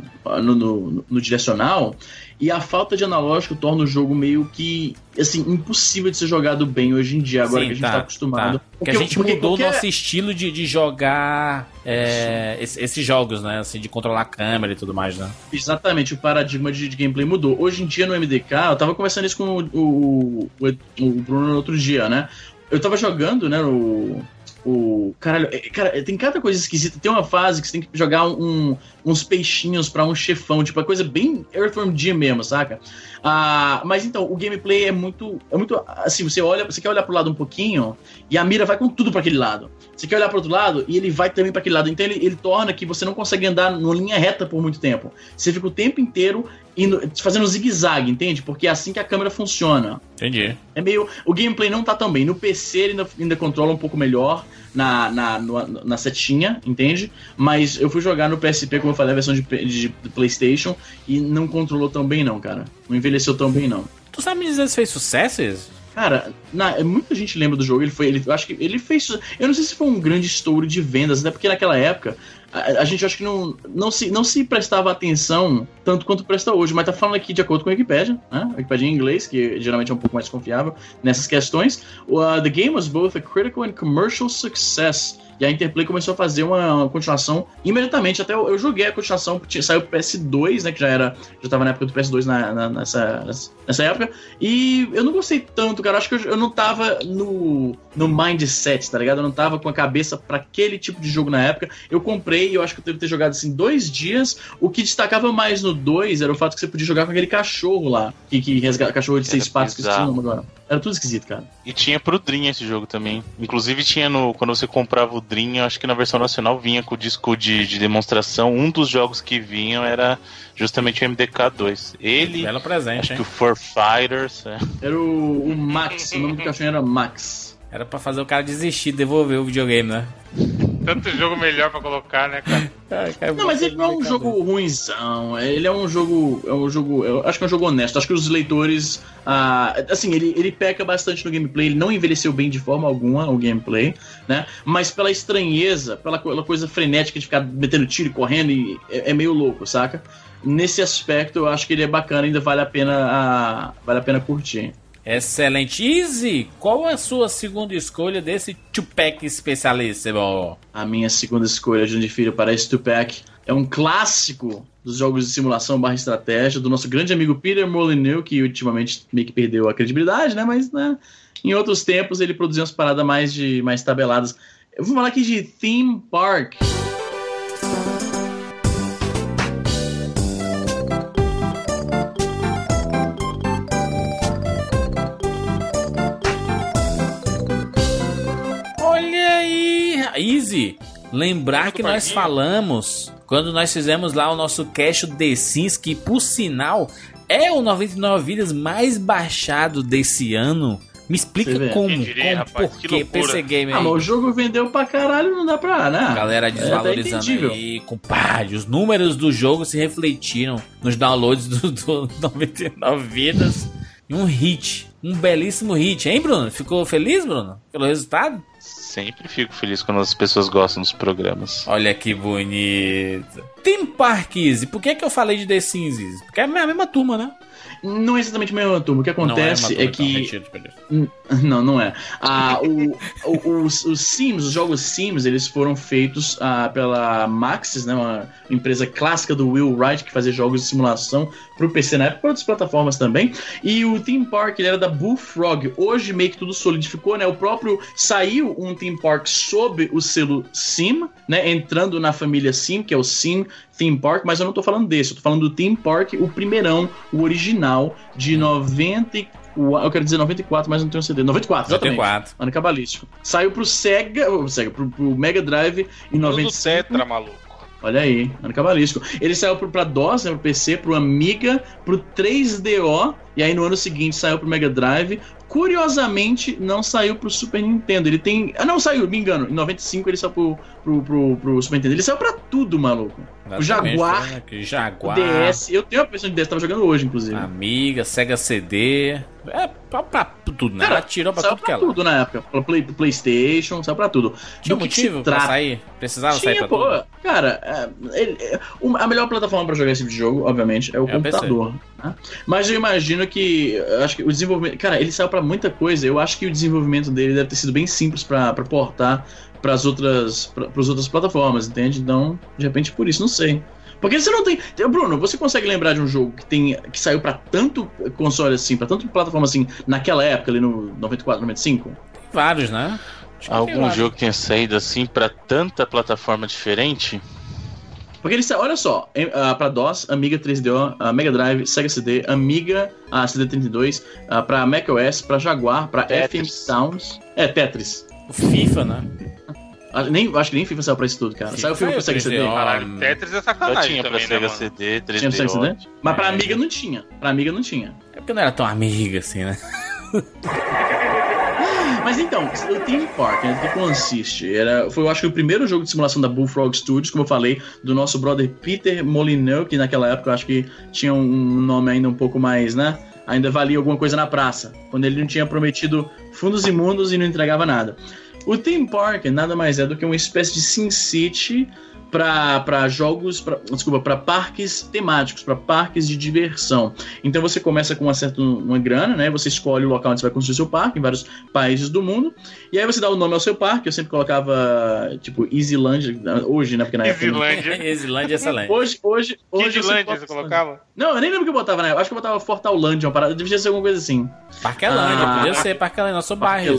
no, no- no direcional. E a falta de analógico torna o jogo meio que, assim, impossível de ser jogado bem hoje em dia, agora Sim, que a gente tá, tá, acostumado. tá. Porque a gente porque mudou o nosso estilo de, de jogar é, esse- esses jogos, né? Assim, de controlar a câmera e tudo mais, né? Exatamente, o paradigma de, de gameplay mudou. Hoje em dia no MDK, eu tava conversando isso com o, o, o, o Bruno no outro dia, né? Eu tava jogando, né, o. O. Caralho, é, cara, tem cada coisa esquisita. Tem uma fase que você tem que jogar um, uns peixinhos pra um chefão, tipo, é coisa bem Earthworm Jim mesmo, saca? Ah, mas então, o gameplay é muito. É muito. Assim, você olha, você quer olhar pro lado um pouquinho e a mira vai com tudo pra aquele lado. Você quer olhar pro outro lado e ele vai também pra aquele lado. Então ele, ele torna que você não consegue andar numa linha reta por muito tempo. Você fica o tempo inteiro indo, fazendo zigue-zague, entende? Porque é assim que a câmera funciona. Entendi. É meio. O gameplay não tá tão bem. No PC ele ainda, ainda controla um pouco melhor na, na, no- na setinha, entende? Mas eu fui jogar no PSP, como eu falei, a versão de, P- de PlayStation, e não controlou tão bem, não, cara. Não envelheceu tão bem, não. Tu sabe me dizer se fez sucesso, Izzy? Cara, na- muita gente lembra do jogo. Ele foi, ele, eu acho que ele fez. Eu não sei se foi um grande estouro de vendas, até porque naquela época a, a gente acho que não, não, se, não se prestava atenção tanto quanto presta hoje. Mas tá falando aqui de acordo com a Wikipedia, né? A Wikipedia em inglês, que geralmente é um pouco mais confiável nessas questões. Uh, the game was both a critical and commercial success. E a Interplay começou a fazer uma, uma continuação imediatamente. Até eu, eu joguei a continuação, tinha- saiu pro PS2, né? Que já era. Já tava na época do PS2 na, na- nessa, nessa época. E eu não gostei tanto, cara. Acho que eu, eu não tava no, no mindset, tá ligado? Eu não tava com a cabeça pra aquele tipo de jogo na época. Eu comprei e eu acho que eu devo ter jogado assim dois dias. O que destacava mais no 2 era o fato que você podia jogar com aquele cachorro lá. Que, que resgata cachorro de Era seis patas, que eu agora. Era tudo esquisito, cara. E tinha pro Dream esse jogo também. Inclusive tinha no. Quando você comprava o Dream, eu acho que na versão nacional vinha com o disco de, de demonstração. Um dos jogos que vinham era justamente o MDK2. Ele, Belo presente, acho hein? que o Four Fighters. é. Era o, o Max, o nome do cachorro era Max. Era pra fazer o cara desistir, devolver o videogame, né? Tanto jogo melhor pra colocar, né, cara? Não, mas ele não é um jogo ruimzão. Ele é um jogo. É um jogo. Eu acho que é um jogo honesto. Acho que os leitores. ah, assim, ele, ele peca bastante no gameplay. Ele não envelheceu bem de forma alguma o gameplay, né? Mas pela estranheza, pela, pela coisa frenética de ficar metendo tiro e correndo, e é, é meio louco, saca? Nesse aspecto, eu acho que ele é bacana, ainda vale a pena, ah, vale a pena curtir. Excelente. Easy, qual a sua segunda escolha desse Tupac especialíssimo? A minha segunda escolha de filho para esse Tupac é um clássico dos jogos de simulação barra estratégia do nosso grande amigo Peter Molyneux, que ultimamente meio que perdeu a credibilidade, né? Mas né, em outros tempos ele produzia umas paradas mais, de, mais tabeladas. Eu vou falar aqui de Theme Park. Easy. Lembrar Lembra que nós falamos quando nós fizemos lá o nosso cache do The Sims, que por sinal é o 99 vidas mais baixado desse ano. Me explica como, diria, como rapaz, por que. PC Gamer Ah, aí? mas o jogo vendeu pra caralho, não dá pra, né? Galera É desvalorizando entendível. aí, compadre. Os números do jogo se refletiram nos downloads do, do 99 vidas. E um hit, um belíssimo hit, hein, Bruno? Ficou feliz, Bruno? Pelo resultado? Sempre fico feliz quando as pessoas gostam dos programas. Olha que bonito. Team Park Easy. Por que, que eu falei de The Sims Easy? Porque é a mesma turma, né? Não é exatamente a mesma turma. O que acontece não é, é, então, que. beleza. Não, não é. Ah, o, o- os, os Sims, os jogos Sims, eles foram feitos ah, pela Maxis, né, uma empresa clássica do Will Wright, que fazia jogos de simulação pro PC na época, para outras plataformas também. E o Theme Park, ele era da Bullfrog. Hoje meio que tudo solidificou, né? O próprio saiu um Theme Park sob o selo Sim, né? Entrando na família Sim, que é o Sim Theme Park, mas eu não tô falando desse, eu tô falando do Theme Park, o primeirão, o original de 94. Eu quero dizer 94, mas não tenho CD. 94, exatamente. 94. Ano cabalístico. Saiu pro Sega, Sega pro, pro Mega Drive em Do 95. Tetra, maluco. Olha aí, ano cabalístico. Ele saiu pro, pra DOS, né, pro PC, pro Amiga, pro 3DO, e aí no ano seguinte saiu pro Mega Drive. Curiosamente, não saiu pro Super Nintendo. Ele tem. Ah, não saiu, me engano. Em 95 ele saiu pro, pro, pro, pro Super Nintendo. Ele saiu pra tudo, maluco. O Jaguar, Exatamente, aqui, Jaguar. DS. Eu tenho uma versão de DS, tava jogando hoje, inclusive. Amiga, Sega CD. É pra, pra tudo, né? Cara, tirou pra tudo que pra ela. tudo na época. Pra Play, PlayStation, saiu pra tudo. Tinha Do um que motivo pra trata? sair? Precisava sair Tinha, pra pô. tudo? Cara, é, é, a melhor plataforma pra jogar esse tipo de jogo, obviamente, é o É computador. né? Mas eu imagino que. Acho que o desenvolvimento. Cara, ele saiu pra muita coisa. Eu acho que o desenvolvimento dele deve ter sido bem simples pra, pra portar pras outras, pra, outras plataformas, entende? Então, de repente, por isso, não sei. Porque você não tem. Bruno, você consegue lembrar de um jogo que, tem, que saiu pra tanto console assim, pra tanto plataforma assim, naquela época, ali no 94, 95? Vários, né? Acho que Algum vários. jogo que tenha saído assim pra tanta plataforma diferente? Porque ele saiu, olha só, em- ah, pra DOS, Amiga 3DO, ah, Mega Drive, Sega CD, Amiga ah, CD32, ah, pra macOS, pra Jaguar, pra FM. Sounds. É, Tetris. O FIFA, né? Ah, Nem, acho que nem FIFA saiu pra isso tudo, cara. FIFA Saiu o filme pro Sega CD. 3DO. Caralho, Hum. Tetris é Já sacanagem tinha pra também, né, Sega mano? CD, Tinha pro Sega CD? 3DO. Mas pra É. Amiga não tinha. Pra Amiga não tinha. É porque não era tão amiga assim, né? Mas então, o Theme Park, né, do que consiste? Era, foi, eu acho que o primeiro jogo de simulação da Bullfrog Studios, como eu falei, do nosso brother Peter Molyneux, que naquela época eu acho que tinha um nome ainda um pouco mais, né? Ainda valia alguma coisa na praça, quando ele não tinha prometido fundos imundos e não entregava nada. O Theme Park nada mais é do que uma espécie de Sin City para jogos, pra, desculpa, para parques temáticos, para parques de diversão. Então você começa com uma certa uma grana, né? Você escolhe o local onde você vai construir seu parque em vários países do mundo. E aí você dá o nome ao seu parque. Eu sempre colocava tipo Easyland hoje, né? Porque na época Islândia. Islândia é excelente. Hoje, hoje, hoje eu boto- você colocava? Não, eu nem lembro o que eu botava na época. Acho que eu botava Fortalândia, uma parada. Devia ser alguma coisa assim. Parquelândia, Ah. podia ser Parquelândia, nosso bairro.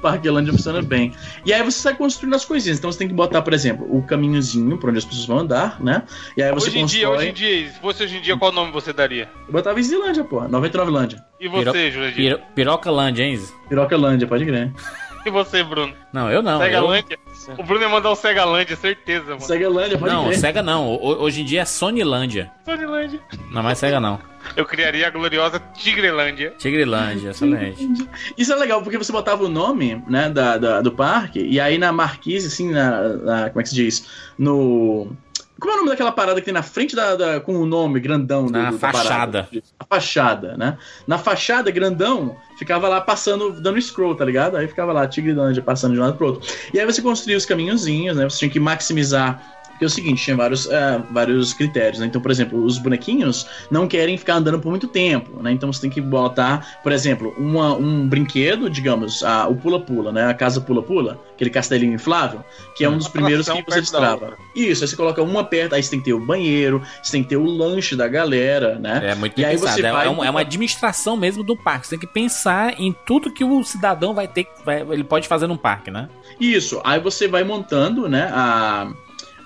Parquelândia, funciona bem. E aí você sai construindo as coisinhas. Então você tem que botar, por exemplo, o caminhozinho pra onde as pessoas vão andar, né? E aí você Hoje em constrói. dia, hoje em dia, se fosse hoje em dia, qual nome você daria? Eu botava Islândia, pô. 99 Lândia. E você, Jurandir? Piro, Pirocalândia, hein? Pirocalândia, pode crer. E você, Bruno? Não, eu não. Eu... Segalândia? O Bruno ia mandar um Segalândia, certeza, mano. Segalândia, pode Não, crer. Sega não. O- Hoje em dia é Sonilândia. Sonilândia. Não, mais Sega não. Eu criaria a gloriosa Tigrelândia. Tigrilândia, excelente. Isso é legal, porque você botava o nome, né, da, da- do parque, e aí na marquise, assim, na, na- Como é que se diz? No. Como é o nome daquela parada que tem na frente da. da- com o nome grandão do, Na do- da fachada. A fachada, né? Na fachada, grandão, ficava lá passando, dando scroll, tá ligado? Aí ficava lá, Tigrilândia passando de um lado pro outro. E aí você construía os caminhozinhos, né? Você tinha que maximizar Porque é o seguinte, tinha vários, é, vários critérios, né? Então, por exemplo, os bonequinhos não querem ficar andando por muito tempo, né? Então você tem que botar, por exemplo, uma, um brinquedo, digamos, a, o pula-pula, né? A casa pula-pula, aquele castelinho inflável, que é um dos Uma primeiros que você destrava. Isso, aí você coloca uma perto, aí você tem que ter o banheiro, você tem que ter o lanche da galera, né? É muito E aí você É, vai- é um- é uma administração mesmo do parque. Você tem que pensar em tudo que o cidadão vai ter, vai- ele pode fazer num parque, né? Isso, aí você vai montando, né, a,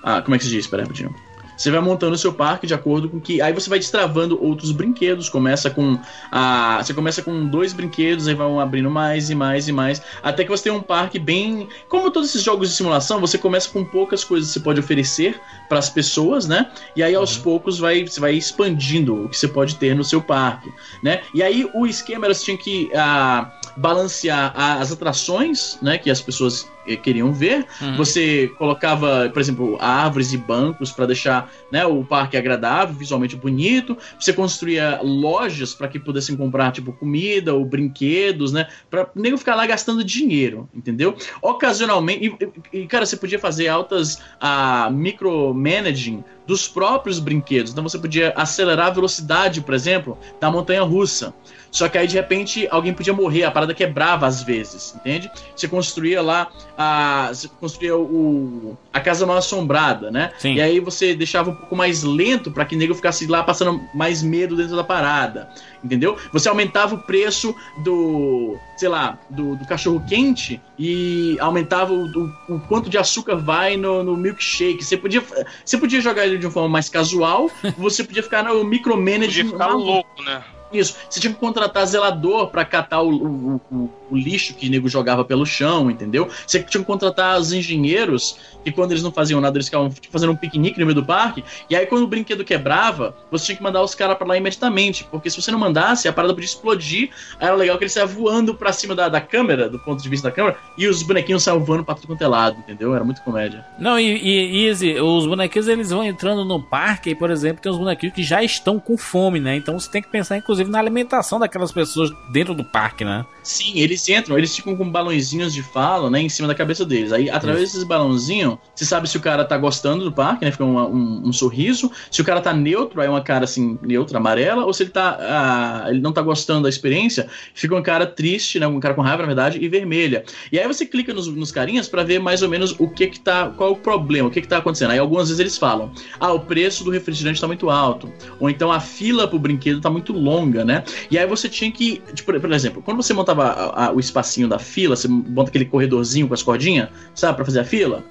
a- como é que se diz? Espera aí, rapidinho. Você vai montando o seu parque de acordo com que. Aí você vai destravando outros brinquedos. Começa com. A, você começa com dois brinquedos, aí vão abrindo mais e mais e mais. Até que você tem um parque bem. Como todos esses jogos de simulação, você começa com poucas coisas que você pode oferecer para as pessoas, né? E aí aos poucos vai, você vai expandindo o que você pode ter no seu parque, né? E aí o esquema era você tinha que ah, balancear a- as atrações, né? Que as pessoas eh, queriam ver. Uhum. Você colocava, por exemplo, árvores e bancos para deixar né, o parque agradável, visualmente bonito. Você construía lojas para que pudessem comprar tipo comida ou brinquedos, né? Para nego ficar lá gastando dinheiro, entendeu? Ocasionalmente, e, e, cara, você podia fazer altas ah, micromanaging dos próprios brinquedos. Então você podia acelerar a velocidade, por exemplo, da montanha russa. Só que aí, de repente, alguém podia morrer, a parada quebrava às vezes, entende? Você construía lá a. Você construía o, a casa mal assombrada, né? Sim. E aí você deixava um pouco mais lento para que o nego ficasse lá passando mais medo dentro da parada. Entendeu? Você aumentava o preço do, sei lá, do, do cachorro quente e aumentava o, o- o quanto de açúcar vai no, no milkshake. Você podia, você podia jogar ele de uma forma mais casual, você podia ficar no micromanaging. Podia ficar maluco. louco, né? Isso. Você tinha que contratar zelador pra catar o, o, o- o lixo que o nego jogava pelo chão, entendeu? Você tinha que contratar os engenheiros, que quando eles não faziam nada, eles ficavam tipo, fazendo um piquenique no meio do parque. E aí, quando o brinquedo quebrava, você tinha que mandar os caras pra lá imediatamente. Porque se você não mandasse, a parada podia explodir. Aí era legal que ele saia voando pra cima da, da câmera, do ponto de vista da câmera, e os bonequinhos saiam voando pra tudo quanto é lado, entendeu? Era muito comédia. Não, e, e, e os bonequinhos eles vão entrando no parque e, por exemplo, tem os bonequinhos que já estão com fome, né? Então você tem que pensar, inclusive, na alimentação daquelas pessoas dentro do parque, né? Sim, eles entram, eles ficam com balãozinhos de fala, né, em cima da cabeça deles. Aí, através desses balãozinhos, você sabe se o cara tá gostando do parque, né, fica uma- um, um sorriso. Se o cara tá neutro, aí é uma cara, assim, neutra, amarela. Ou se ele tá, ah, ele não tá gostando da experiência, fica uma cara triste, né, um cara com raiva, na verdade, e vermelha. E aí você clica nos, nos carinhas pra ver mais ou menos o que que tá, qual o problema, o que que tá acontecendo. Aí algumas vezes eles falam, ah, o preço do refrigerante tá muito alto. Ou então a fila pro brinquedo tá muito longa, né? E aí você tinha que, tipo, por exemplo, quando você montava a- a- o espacinho da fila, você monta aquele corredorzinho com as cordinhas, sabe, pra fazer a fila.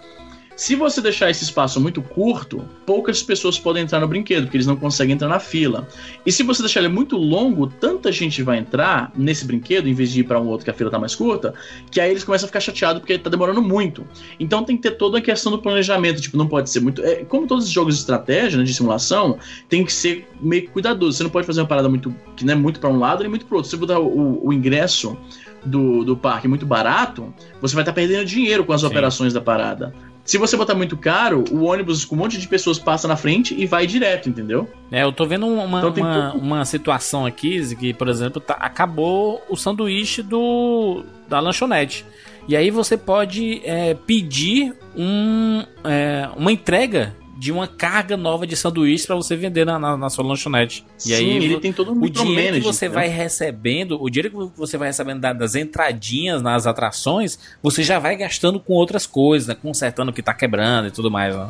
Se você deixar esse espaço muito curto, poucas pessoas podem entrar no brinquedo, porque eles não conseguem entrar na fila. E se você deixar ele muito longo, tanta gente vai entrar nesse brinquedo, em vez de ir pra um outro que a fila tá mais curta, que aí eles começam a ficar chateados porque tá demorando muito. Então tem que ter toda a questão do planejamento, tipo, não pode ser muito. é, como todos os jogos de estratégia, né, de simulação, tem que ser meio cuidadoso. Você não pode fazer uma parada muito. que não é muito pra um lado nem muito pro outro. Se você botar o, o ingresso do, do parque muito barato, você vai estar perdendo dinheiro com as Sim. operações da parada. Se você botar muito caro, o ônibus com um monte de pessoas passa na frente e vai direto, entendeu? É, eu tô vendo uma, Então uma, pouco- uma situação aqui, que, por exemplo, tá- acabou o sanduíche do da lanchonete. E aí você pode é, pedir um, é, uma entrega de uma carga nova de sanduíche pra você vender na, na, na sua lanchonete. E Sim, aí ele tem todo um o dinheiro que você entendeu? vai recebendo, o dinheiro que você vai recebendo da- das entradinhas nas atrações, você já vai gastando com outras coisas, né? consertando o que tá quebrando e tudo mais. Né?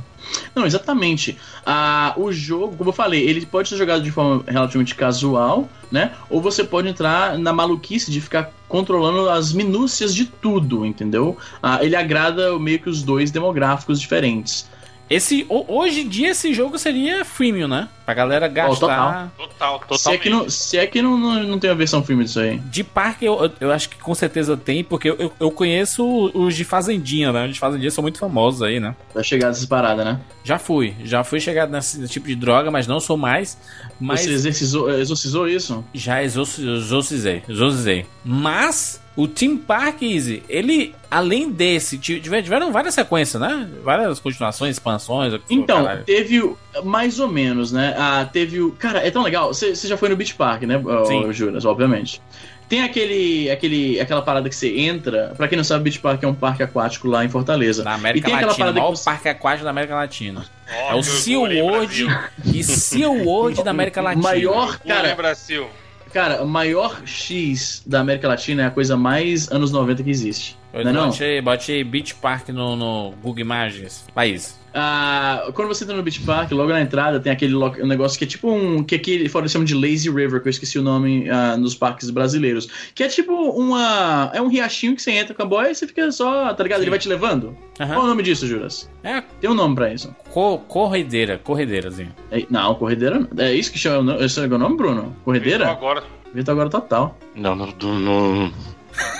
Não, exatamente. Ah, o jogo, como eu falei, ele pode ser jogado de forma relativamente casual, né? Ou você pode entrar na maluquice de ficar controlando as minúcias de tudo, entendeu? Ah, ele agrada meio que os dois demográficos diferentes. Esse, ho- hoje em dia esse jogo seria freemium, né? Pra galera gastar. Total, totalmente. Se é que, não, se é que não, não, não tem a versão filme disso aí. De parque eu, eu- acho que com certeza tem, porque eu, eu, conheço os de Fazendinha, né? Os de Fazendinha são muito famosos aí, né? Vai chegar dessas paradas, né? Já fui, já fui chegado nesse, tipo de droga, mas não sou mais. Mas Você exorcizou, exorcizou isso? já exorci- exorcizei, exorcizei. Mas o Team Park Easy, ele, além desse, ti- tiver- tiveram várias sequências, né? Várias continuações, expansões. o que for, Então, caralho. teve o- mais ou menos, né? Ah, teve o. Cara, é tão legal. Você já foi no Beach Park, né, ô, Sim. Juras, obviamente. Tem aquele, aquele, aquela parada que você entra. Pra quem não sabe, Beach Park é um parque aquático lá em Fortaleza. E América tem aquela Latina, o parada maior você- parque aquático da América Latina. Ó, é o que Sea orgulho, hein, World Brasil. e Sea World da América Latina. Maior, cara, Brasil. Cara, o maior X da América Latina é a coisa mais anos 90 que existe. Eu Não é não? botei, botei Beach Park no, no Google Imagens. País. Ah, quando você entra no Beach Park, logo na entrada tem aquele um negócio que é tipo um. que aqui fora eles chamam de Lazy River, que eu esqueci o nome ah, nos parques brasileiros. Que é tipo uma. É um riachinho que você entra com a boia e você fica só, tá ligado? Ele vai te levando. Aham. Qual é o nome disso, Juras? É Tem um nome pra isso. co corredeira, corredeirazinha. É- não, corredeira. não. É isso que chama. Esse é o nome, Bruno? Corredeira? Agora. Vitor agora total. Não, no, no-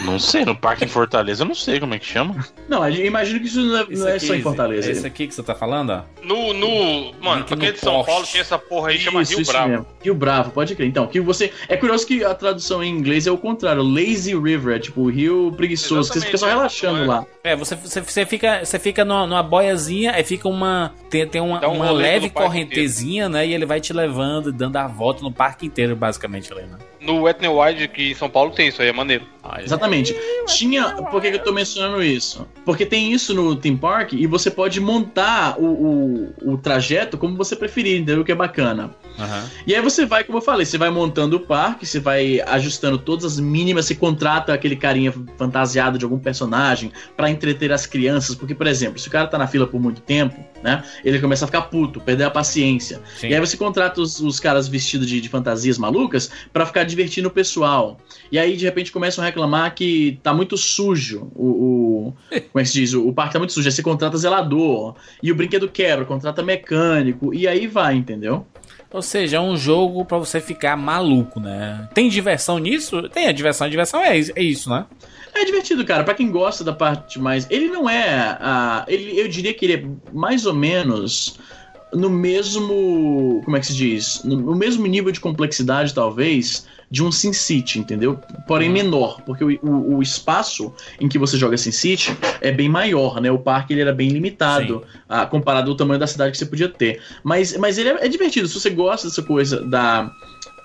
não sei, no parque em Fortaleza eu não sei como é que chama. Não, eu imagino que isso não é, não é aqui, só em Fortaleza. É esse aqui que você tá falando, ó? No, no. Mano, aqui no de São. Paulo tinha essa porra aí, chama Isso, Rio isso Bravo. mesmo. Rio Bravo, pode crer. Então, que você. É curioso que a tradução em inglês é o contrário. Lazy River, é tipo rio preguiçoso, que você fica só Exatamente, relaxando é? lá. É, você, você, você fica, você fica numa, numa boiazinha, aí fica uma. Tem, tem uma, um uma leve correntezinha, né? E ele vai te levando e dando a volta no parque inteiro, basicamente, ali, né? No Etney Wide aqui em São Paulo tem isso aí, é maneiro. Exatamente. Tinha. Por que, que eu tô mencionando isso? Porque tem isso no Theme Park e você pode montar o, o, o trajeto como você preferir, entendeu? O que é bacana. Aham. E aí você vai, como eu falei, você vai montando o parque, você vai ajustando todas as mínimas, você contrata aquele carinha fantasiado de algum personagem pra entreter as crianças, porque, por exemplo, se o cara tá na fila por muito tempo, né, ele começa a ficar puto, perder a paciência. Sim. E aí você contrata os, os caras vestidos de, de fantasias malucas pra ficar divertindo o pessoal. E aí, de repente, começam a reclamar que tá muito sujo o... o- como é que se diz? O, o parque tá muito sujo. Aí você contrata zelador, e o brinquedo quebra, contrata mecânico, e aí vai, entendeu? Ou seja, é um jogo pra você ficar maluco, né? Tem diversão nisso? Tem a diversão. A diversão é, é isso, né? É divertido, cara. Pra quem gosta da parte mais. Ele não é. ah, ele, eu diria que ele é mais ou menos no mesmo. Como é que se diz? No, no mesmo nível de complexidade, talvez, de um SimCity, entendeu? Porém menor, porque o, o, o espaço em que você joga SimCity é bem maior, né? O parque ele era bem limitado ah, comparado ao tamanho da cidade que você podia ter. Mas, mas ele é, é divertido. Se você gosta dessa coisa da.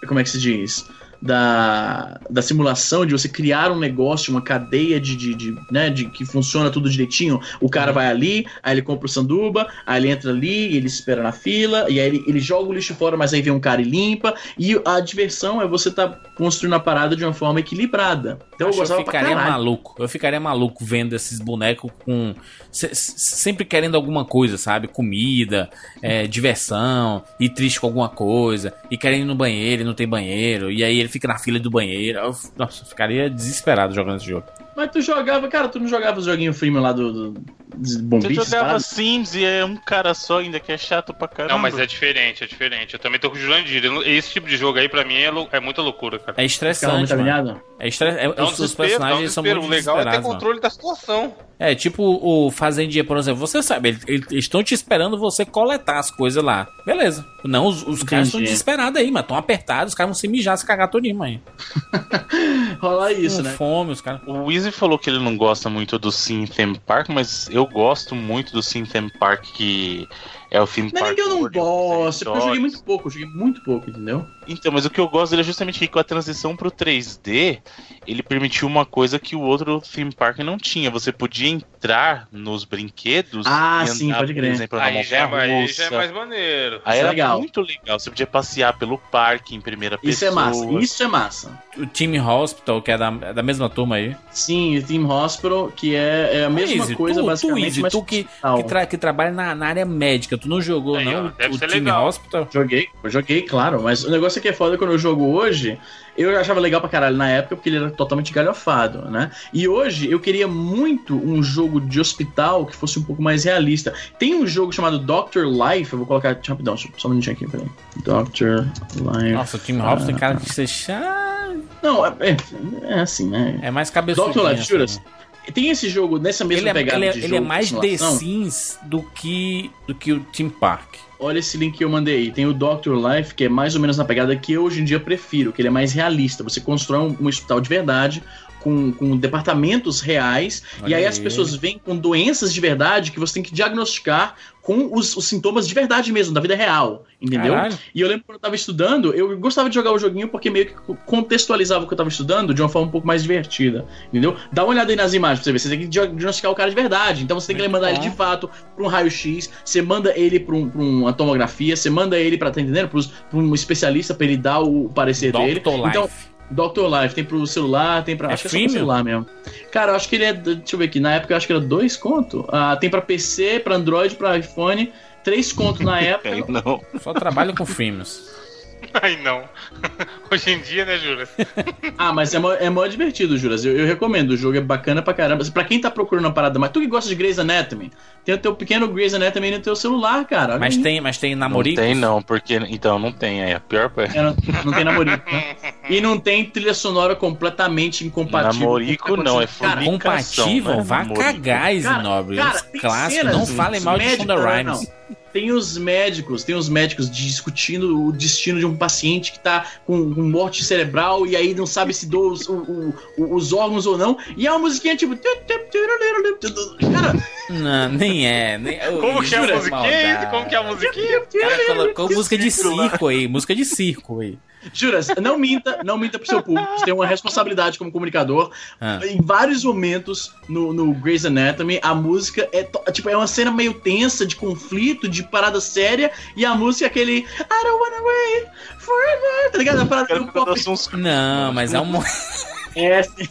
Como é que se diz? Da, da simulação, de você criar um negócio, uma cadeia de, de, de, né, de que funciona tudo direitinho. O cara vai ali, aí ele compra o sanduba, aí ele entra ali, ele espera na fila, e aí ele, ele joga o lixo fora, mas aí vem um cara e limpa. E a diversão é você tá construindo a parada de uma forma equilibrada. Então eu Acho que gostava eu ficaria maluco. Eu ficaria maluco vendo esses bonecos com. se- se- sempre querendo alguma coisa, sabe? Comida, é, diversão, ir triste com alguma coisa, e querendo ir no banheiro e não tem banheiro, e aí ele fica na fila do banheiro. Eu, nossa, eu ficaria desesperado jogando esse jogo. Mas tu jogava, cara, tu não jogava os joguinhos freemium lá do, do, de bombite, jogava espada? Sims e é um cara só ainda, que é chato pra caramba. Não, mas é diferente, é diferente. Eu também tô com o Jurandir. Eu Esse tipo de jogo aí, pra mim, é, é muita loucura, cara. É estressante, mano. É estressante. Um os, personagens são muito O legal é ter desesperados, mano. controle da situação. É, tipo o Fazendinha, por exemplo. Você sabe, eles eles estão te esperando você coletar as coisas lá. Beleza. Não, os, os caras estão desesperados aí, mas estão apertados. Os caras vão se mijar, se cagar todinho, mãe. Rola isso, Com né? fome, os caras. O Easy falou que ele não gosta muito do Sim Theme Park, mas eu gosto muito do Sim Theme Park, que é o theme Não é que eu não gosto, é porque eu joguei muito pouco, eu joguei muito pouco, entendeu? Então, mas o que eu gosto dele é justamente que com a transição pro 3D, ele permitiu uma coisa que o outro theme park não tinha. Você podia entrar nos brinquedos Ah, e sim, andar, pode por crer. exemplo, na Aí já, é mais, aí já é mais maneiro. Aí Isso é era legal. muito legal. Você podia passear pelo parque em primeira Isso pessoa. é massa, isso é massa. O Team Hospital, que é da, é da mesma turma aí. Sim, o Team Hospital, que é, é a mesma Easy, coisa, tu, basicamente, tu, Easy, mas tu que, que, tra- que trabalha na, na área médica, tu não jogou, Aí, não? ó, deve o ser Team legal. Hospital? Joguei, joguei, claro, mas o negócio é que é foda quando eu jogo hoje, eu achava legal pra caralho na época, porque ele era totalmente galhofado, né? E hoje eu queria muito um jogo de hospital que fosse um pouco mais realista. Tem um jogo chamado Doctor Life, eu vou colocar rapidão, só um minutinho aqui, peraí. Doctor Life. Nossa, o Team Hospital tem cara de ser chato. Não, é, é, é assim, né? É mais cabeçudinho. Dr. Life, assim. juras? Tem esse jogo nessa mesma Ele é, pegada ele, é, de ele jogo é mais The? Sims do que, do que o Team Park. Olha esse link que eu mandei. Tem o Doctor Life, que é mais ou menos na pegada que eu hoje em dia prefiro, que ele é mais realista. Você constrói um, um hospital de verdade com, com departamentos reais, Olha e aí as pessoas vêm com doenças de verdade que você tem que diagnosticar com os, os sintomas de verdade mesmo, da vida real, entendeu? Caralho. E eu lembro quando eu tava estudando, eu gostava de jogar o joguinho porque meio que contextualizava o que eu tava estudando de uma forma um pouco mais divertida, entendeu? Dá uma olhada aí nas imagens pra você ver, você tem que diagnosticar o cara de verdade, então você tem que Muito mandar ele bom. de fato pra um raio-x, você manda ele pra, um, pra uma tomografia, você manda ele pra, tá entendendo? Pra um especialista pra ele dar o parecer dele. Dr. Life. Então, Dr. Life, tem pro celular, tem pra. É acho que é só pro celular mesmo. Cara, eu acho que ele é. Deixa eu ver aqui. Na época eu acho que era dois conto. Ah, tem pra PC, pra Android, pra iPhone. Três conto na época. Não. Só trabalho com freemiums. Ai, não. Hoje em dia, né, Juras? ah, mas é mó, é mó divertido, Juras. Eu, eu recomendo. O jogo é bacana pra caramba. Pra quem tá procurando uma parada, mas tu que gosta de Grey's Anatomy, tem o teu pequeno Grey's Anatomy no teu celular, cara. Mas aí. tem, mas tem Não namoricos? tem não, porque. Então, não tem. É a pior coisa. É, não, não tem namorico, né? E não tem trilha sonora completamente incompatível. Namorico tá não, é. Cara, Compatível? né? Vá Namorico. cagar, Isinobre. Cara, Os tem clássicos. cenas, Não falem mal de Shonda não, Rhimes. não. Tem os médicos, tem os médicos discutindo o destino de um paciente que tá com, com morte cerebral e aí não sabe se doa os, o- o- os órgãos ou não. E é uma musiquinha tipo. Cara, Não, nem é. Nem... Como que é a Jura, musiquinha? maldade. Como que é a musiquinha? O cara colocou música de circo aí. Música de circo aí. Juras, não minta, não minta pro seu público. Você tem uma responsabilidade como comunicador. Ah. Em vários momentos no, no Grey's Anatomy, a música é tipo é uma cena meio tensa, de conflito, de parada séria, e a música é aquele I don't wanna wait forever, tá ligado? A parada do pop. uns- Não, mas é um, É, assim.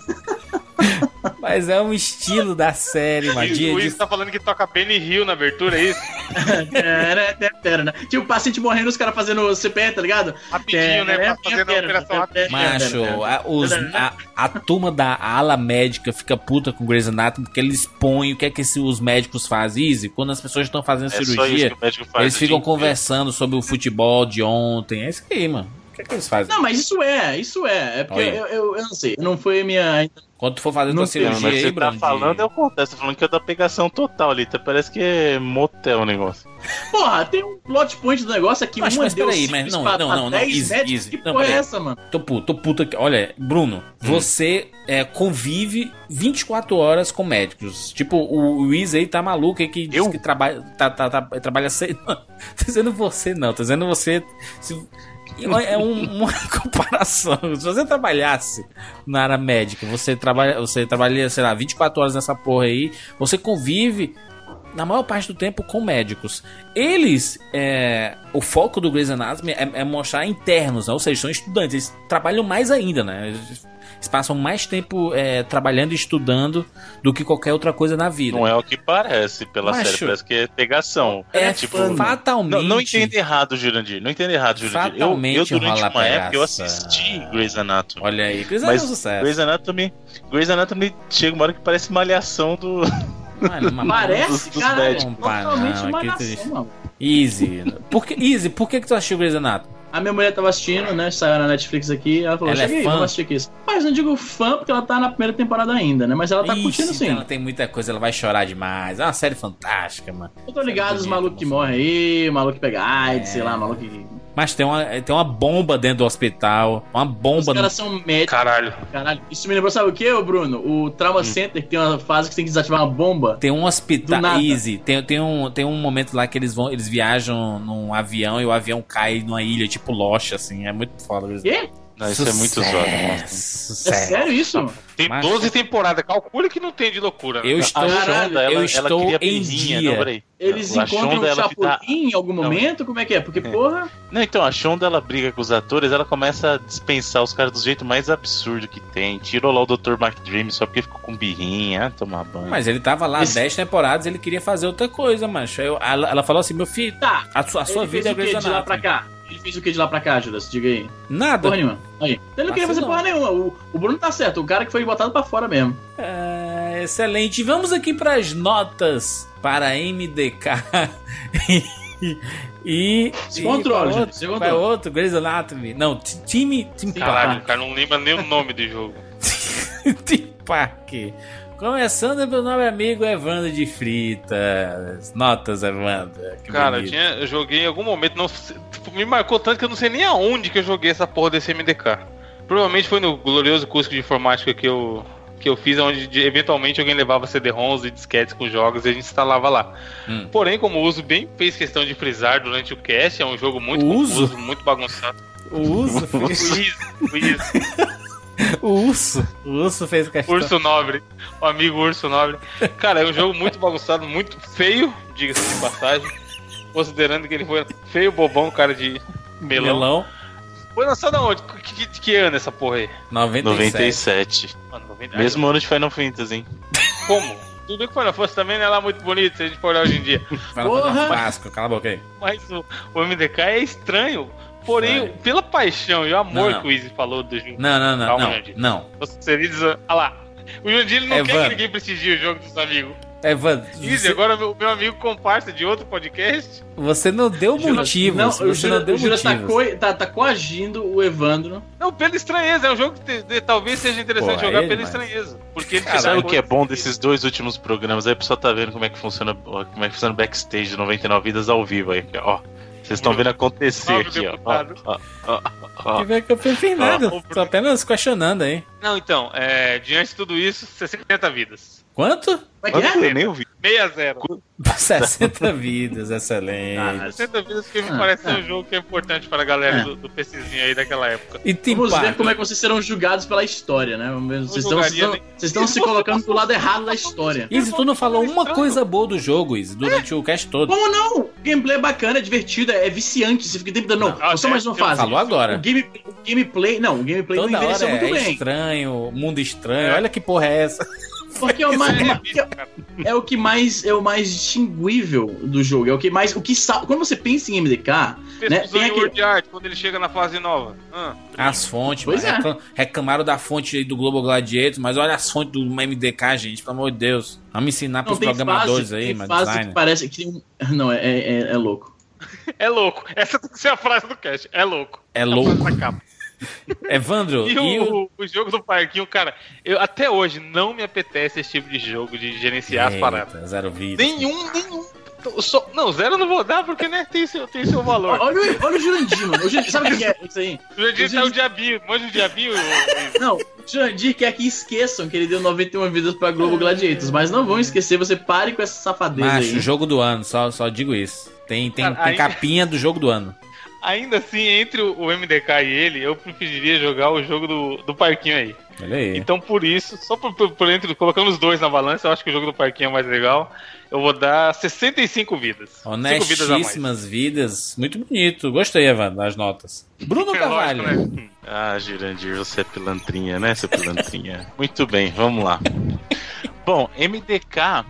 mas é um estilo da série, mano. E De, o Luiz tá falando que toca Benny Hill na abertura, é isso? Tipo, o paciente morrendo, os caras fazendo CPR, tá ligado? Rapidinho, né? Fazer a operação rapidinho. Macho, a, os- a, a turma da ala médica fica puta com Grey's Anatomy porque eles expõem o que é que esse- os médicos fazem. Easy, quando as pessoas estão fazendo É cirurgia, o faz. eles o ficam conversando sobre o futebol de ontem. É isso aí, mano. O que é que eles fazem? Não, mas isso é, isso é. É porque eu, eu, eu não sei, não foi a minha. Quando tu for fazer Não tua sei, Não, cirurgia mas aí, você tá falando é o contexto, tá falando que é da pegação total ali, tá? Parece que é motel o negócio. Porra, tem um plot point do negócio aqui, Mas- uma mas deu peraí, mas não, pra- não, não, não, 10 easy, médicos, easy. Que Não, porra é essa, mano? Tô puto, tô puto aqui. Olha, Bruno, você é, convive 24 horas com médicos. Tipo, o Luiz aí tá maluco aí que diz Eu? que trabalha, tá, tá, tá- trabalha seis. Não, tô dizendo você não, tô dizendo você. se- é um- uma comparação. Se você trabalhasse na área médica, você trabalha, você trabalha, sei lá, 24 horas nessa porra aí, você convive na maior parte do tempo com médicos. Eles, é, o foco do Grey's Anatomy é, é mostrar internos, né? ou seja, são estudantes, eles trabalham mais ainda, né? Eles, eles passam mais tempo é, trabalhando e estudando do que qualquer outra coisa na vida. Não é o que parece pela Macho. série, parece que é pegação. É, tipo, fatalmente. Não, não entenda errado, Jurandir. Não entenda errado, Jurandir. Eu, eu Fatalmente durante uma época, eu pegaça. assisti Grey's Anatomy. Olha aí, Grey's Anatomy é um sucesso. Grey's Anatomy, Grey's Anatomy chega uma hora que parece malhação do. Mano, uma- Parece, dos cara, médicos. totalmente Não, que malhação, mano. Easy. Por que, Easy, por que, que tu assistiu Grey's Anatomy? A minha mulher tava assistindo, né? Saiu na Netflix aqui. Ela falou: Ela é Chega aí, fã? vamos assistir aqui isso. Mas não digo fã porque ela tá na primeira temporada ainda, né? Mas ela tá Ixi, curtindo sim. Ela tem muita coisa, ela vai chorar demais. É uma série fantástica, mano. Eu tô ligado os malucos que morrem aí, maluco que pega AIDS, É. sei lá, maluco que. Mas tem uma, tem uma bomba dentro do hospital. Uma Os bomba no caras são médicos, Caralho. caralho. Isso me lembrou, sabe o que, Bruno? O Trauma Center, que tem uma fase que você tem que desativar uma bomba. Tem um hospital. Easy. Tem, tem, um, tem um momento lá que eles vão. Eles viajam num avião e o avião cai numa ilha, tipo Lost, assim. É muito foda. Quê? Não, isso é muito zoado. mano. É sério isso? Tem Mas- 12 temporadas. Calcule que não tem de loucura. né? Eu estou, A Shonda, ela, eu ela estou queria em dia. Não, peraí. Eles A encontram Shonda, o ela Chapolin tá- em algum Não, momento? Como é que é? Porque, porra. Não, então, a Shonda ela briga com os atores, ela começa a dispensar os caras do jeito mais absurdo que tem. Tirou lá o Dr. McDream só porque ficou com birrinha, ah, tomar banho. Mas ele tava lá Esse- 10 temporadas ele queria fazer outra coisa, macho. Eu- ela, ela falou assim: meu filho, Tá. a sua, a sua ele vida é Grey's de lá pra cá? Ele fez o que de lá pra cá, Judas? Diga aí. Nada. Porra nenhuma. Aí. Ele não queria fazer Vacilão. porra nenhuma. O, o Bruno tá certo. O cara que foi botado pra fora mesmo. É, excelente. Vamos aqui para as notas para MDK e. Se controle, qual gente, se outro? controle. Qual outro? Grey's Anatomy. Não, time. Caralho, o cara não lembra nem o nome do jogo. Team Park. Começando pelo nosso amigo Evandro de Fritas. Notas, Evandro. Cara, eu, tinha, eu joguei em algum momento, não, tipo, me marcou tanto que eu não sei nem aonde que eu joguei essa porra desse MDK. Provavelmente foi no glorioso curso de informática que eu que eu fiz, onde de- eventualmente alguém levava CD-ROMs e disquetes com jogos e a gente instalava lá. Hum. Porém, como o Uso bem fez questão de frisar durante o cast, é um jogo muito O Uso? confuso, muito bagunçado. O urso O fez. Isso, o. O urso. O urso fez questão. Urso Nobre, o amigo Urso Nobre. Cara, é um jogo muito bagunçado, muito feio, diga-se de passagem. Considerando que ele foi feio, bobão, cara de melão. Melão. Foi lançado aonde? Que, que, que ano essa porra aí? 97. 97. Mano, 90... Mesmo ano de Final Fantasy, hein? Como? Tudo bem que Final Fantasy também não é lá muito bonito, se a gente for olhar hoje em dia. Final! Fantasy Clássico, cala a boca aí. Mas o, o MDK é estranho. Porém, Vai. pela paixão e o amor Não. que o Izzy falou do jogo. Não, não, não, Calma, não. Jandir. Não. Os queridos, olha lá. O Jandir ele não É, quer Van. que ninguém prestigie o jogo dos amigos. Evan, Izzy, você, agora meu, meu amigo comparsa de outro podcast. você não deu Jura- motivos. Não, o você Jura, não deu o Jura tá, motivos. tá, tá coagindo o Evandro. Não, pela estranheza. É um jogo que te- de- talvez seja interessante Pô, jogar é pela demais. estranheza. Porque ele dá Sabe o que é bom desses dois últimos programas? Aí o pessoal tá vendo como é que funciona, como é que funciona o backstage de 99 vidas ao vivo aí, ó. Vocês estão vendo acontecer Nobre aqui, ó. deputado. ó, ó, ó, ó. Que eu fiz nada. Ó, Tô apenas questionando aí. Não, então, é, diante de tudo isso, 60 vidas. Quanto? Quanto? Eu nem ouvi. 6 a 0. 60 vidas, excelente. Ah, 60 vidas que me Ah, parece ser ah. um jogo que é importante para a galera É. do, do PCzinho aí daquela época. E tem Vamos ver como é que vocês serão julgados pela história, né? Vocês estão, vocês estão, vocês estão se colocando do lado errado da história. Izzy, tu não falou uma coisa boa do jogo, Izzy, durante o cast todo. Como não? O gameplay é bacana, é divertido, é viciante. Você fica tempo dando. Não, Não, só é- mais uma um- fase. Falou agora. O, game, o gameplay. Não, o gameplay Toda não hora envelheceu é, muito é bem. estranho, mundo estranho. É. Olha que porra é essa. Porque é o, mais, é é, é o que mais é o mais distinguível do jogo. É o que mais. O que Quando você pensa em MDK, né? Tem em aquele. Word Art quando ele chega na fase nova. Ah, As fontes, Pois é. reclam- reclamaram da fonte aí do Globo Gladiator, mas olha as fontes do MDK, gente, pelo amor de Deus. Vamos ensinar Não, pros tem programadores fase, aí, mas fase que parece que tem um. Não, é, é, é louco. é louco. Essa tem que ser a frase do cast. É louco. É A louco. frase da capa. Evandro, E, e o... o, o jogo do parquinho, cara, eu até hoje não me apetece esse tipo de jogo de gerenciar as paradas. Eita, zero vida. Nenhum, nenhum. Só- não, zero eu não vou dar porque né, tem, seu, tem seu valor. Olha, o- olha o Jurandir, mano. O Jurandir, sabe o que é isso aí? O Jandir tá o diabinho, manja o diabinho. o- Não, o Jurandir quer que esqueçam que ele deu 91 vidas pra Globo Gladiators, mas não vão esquecer, você pare com essa safadeza Macho, aí. jogo do ano, só, só digo isso. Tem, tem, Cara, tem aí- capinha do jogo do ano. Ainda assim, entre o MDK e ele, eu preferiria jogar o jogo do, do parquinho aí. Olha aí. Então, por isso, só por, por, por entre, colocando os dois na balança, eu acho que o jogo do parquinho é mais legal. Eu vou dar 65 vidas. 5 vidas a mais. Honestíssimas vidas. Muito bonito. Gostei, Evandro, das notas. Bruno É Carvalho. lógico, né? Ah, Jurandir, você é pilantrinha, né, seu pilantrinha? Muito bem, vamos lá. Bom, MDK,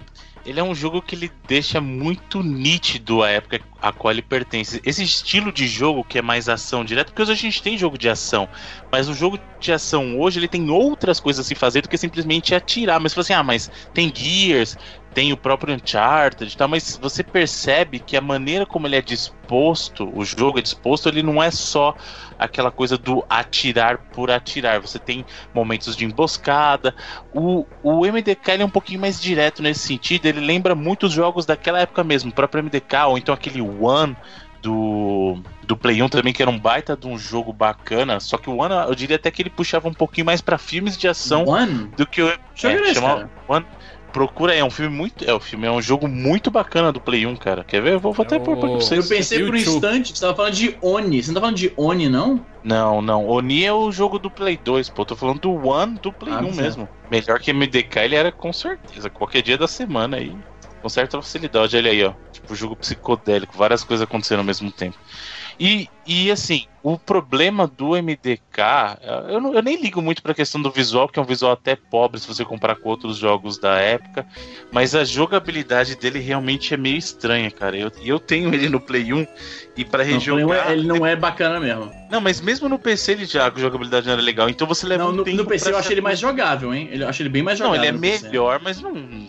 ele é um jogo que ele deixa muito nítido a época a qual ele pertence. Esse estilo de jogo que é mais ação direta, porque hoje a gente tem jogo de ação, mas o jogo de ação hoje ele tem outras coisas a se fazer do que simplesmente atirar. Mas você fala assim, ah, mas tem Gears, tem o próprio Uncharted e tal, mas você percebe que a maneira como ele é disposto, o jogo é disposto, ele não é só aquela coisa do atirar por atirar. Você tem momentos de emboscada. O, o MDK é um pouquinho mais direto nesse sentido. Ele lembra muito os jogos daquela época mesmo, o próprio MDK, ou então aquele One do, do Play 1 também, que era um baita de um jogo bacana. Só que o One, eu diria até que ele puxava um pouquinho mais pra filmes de ação One? do que o. Deixa eu ver cara. One. Procura aí, é um filme muito. É, o filme é um jogo muito bacana do Play 1, cara. Quer ver? Eu vou, vou até pôr pra vocês. Eu pensei por um instante que você tava falando de Oni. Você não tá falando de Oni, não? Não, não. Oni é o jogo do Play 2, pô. Eu tô falando do One do Play Ah, 1 tá. mesmo. Melhor que MDK ele era com certeza. Qualquer dia da semana aí. Com certa facilidade. Olha aí, ó. Tipo, jogo psicodélico. Várias coisas acontecendo ao mesmo tempo. E, e assim, o problema do MDK, eu, não- eu nem ligo muito pra questão do visual, porque é um visual até pobre se você comparar com outros jogos da época, mas a jogabilidade dele realmente é meio estranha, cara. Eu, eu tenho ele no Play 1 e pra Não, rejogar. ele não é bacana mesmo. Não, mas mesmo no PC ele já, a jogabilidade não era legal. Então você leva Não, um no, no PC eu acho ele mais jogável, hein? Eu acho ele bem mais Não, jogável. ele é melhor, mas não, não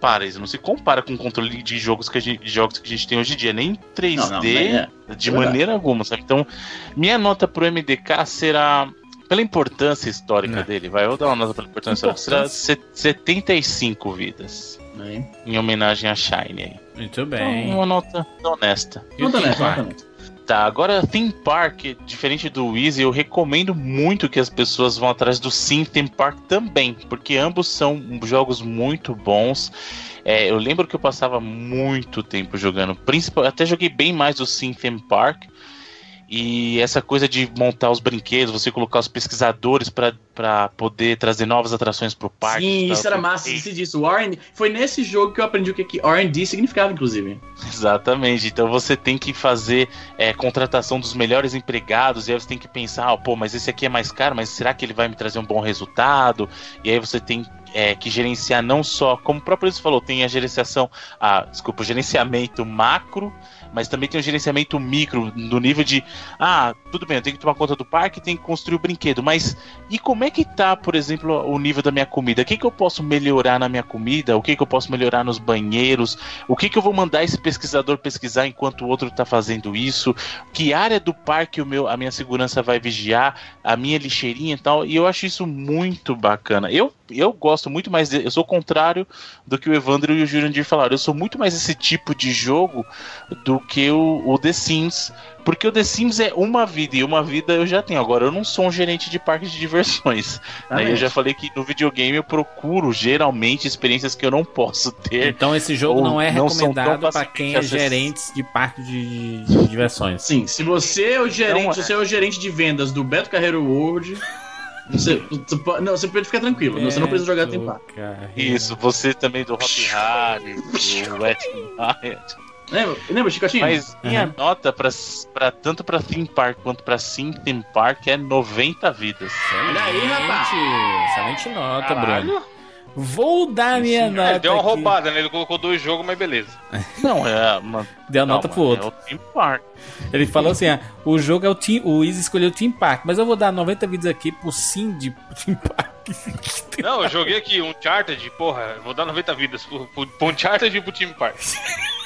para, isso não se compara com o controle de jogos que a gente, jogos que a gente tem hoje em dia, nem 3D Não, não, mas é. de maneira alguma, sabe? Então, minha nota pro MDK será pela importância histórica Não. dele, vai, eu vou dar uma nota pela importância histórica, será se- 75 vidas, em homenagem a Shine aí. Muito Então, bem. uma nota honesta. Nota Park? nota nessa. Tá, agora Theme Park, diferente do Easy, eu recomendo muito que as pessoas vão atrás do Sim Theme Park também, porque ambos são jogos muito bons. É, eu lembro que eu passava muito tempo jogando, principal, até joguei bem mais o Sim Theme Park. E essa coisa de montar os brinquedos, você colocar os pesquisadores para poder trazer novas atrações pro parque. Sim, isso era massa, esqueci disso. O R&D foi nesse jogo que eu aprendi o que, que R&D significava, inclusive. Exatamente. Então você tem que fazer é, contratação dos melhores empregados, e aí você tem que pensar, ah, pô, mas esse aqui é mais caro, mas será que ele vai me trazer um bom resultado? E aí você tem é, que gerenciar não só, como o próprio Luiz falou, tem a gerenciação, a, desculpa, o gerenciamento macro, mas também tem o gerenciamento micro, no nível de, ah, tudo bem, eu tenho que tomar conta do parque, tenho que construir o brinquedo, mas e como é que tá, por exemplo, o nível da minha comida? O que, que eu posso melhorar na minha comida? O que, que eu posso melhorar nos banheiros? O que, que eu vou mandar esse pesquisador pesquisar enquanto o outro está fazendo isso? Que área do parque o meu, a minha segurança vai vigiar? A minha lixeirinha e tal? E eu acho isso muito bacana. Eu, eu gosto muito mais. De, eu sou o contrário do que o Evandro e o Jurandir falaram. Eu sou muito mais esse tipo de jogo do que o, o The Sims. Porque o The Sims é uma vida e uma vida eu já tenho. Agora, eu não sou um gerente de parque de diversões. Né? Eu já falei que no videogame eu procuro geralmente experiências que eu não posso ter. Então esse jogo não é não recomendado para quem é gerente de parque de, de diversões. Sim, se você é o gerente, Não é. se você é o gerente de vendas do Beto Carreiro World, você, não, você pode ficar tranquilo, você não precisa jogar. Carreiro. Isso, você também do Hop Harry, do Wet n Wild. Lembra, lembra Chicotinho? Mas minha nota pra, pra, tanto pra Theme Park quanto pra Sim Theme Park é 90 vidas. Olha aí, rapaz. Excelente, nota, Caralho. Bruno. Vou dar minha É, nota. deu uma aqui. roubada, né? Ele colocou dois jogos, mas beleza. Não, é uma. Deu a nota pro outro. É o Theme Park. Ele falou assim: ah, o jogo é o Team. O Easy escolheu o Team Park, mas eu vou dar 90 vidas aqui pro sim de Team Park. Não, eu joguei aqui um Chartered, porra, vou dar 90 vidas pro, pro, pro Uncharted e pro Team Park.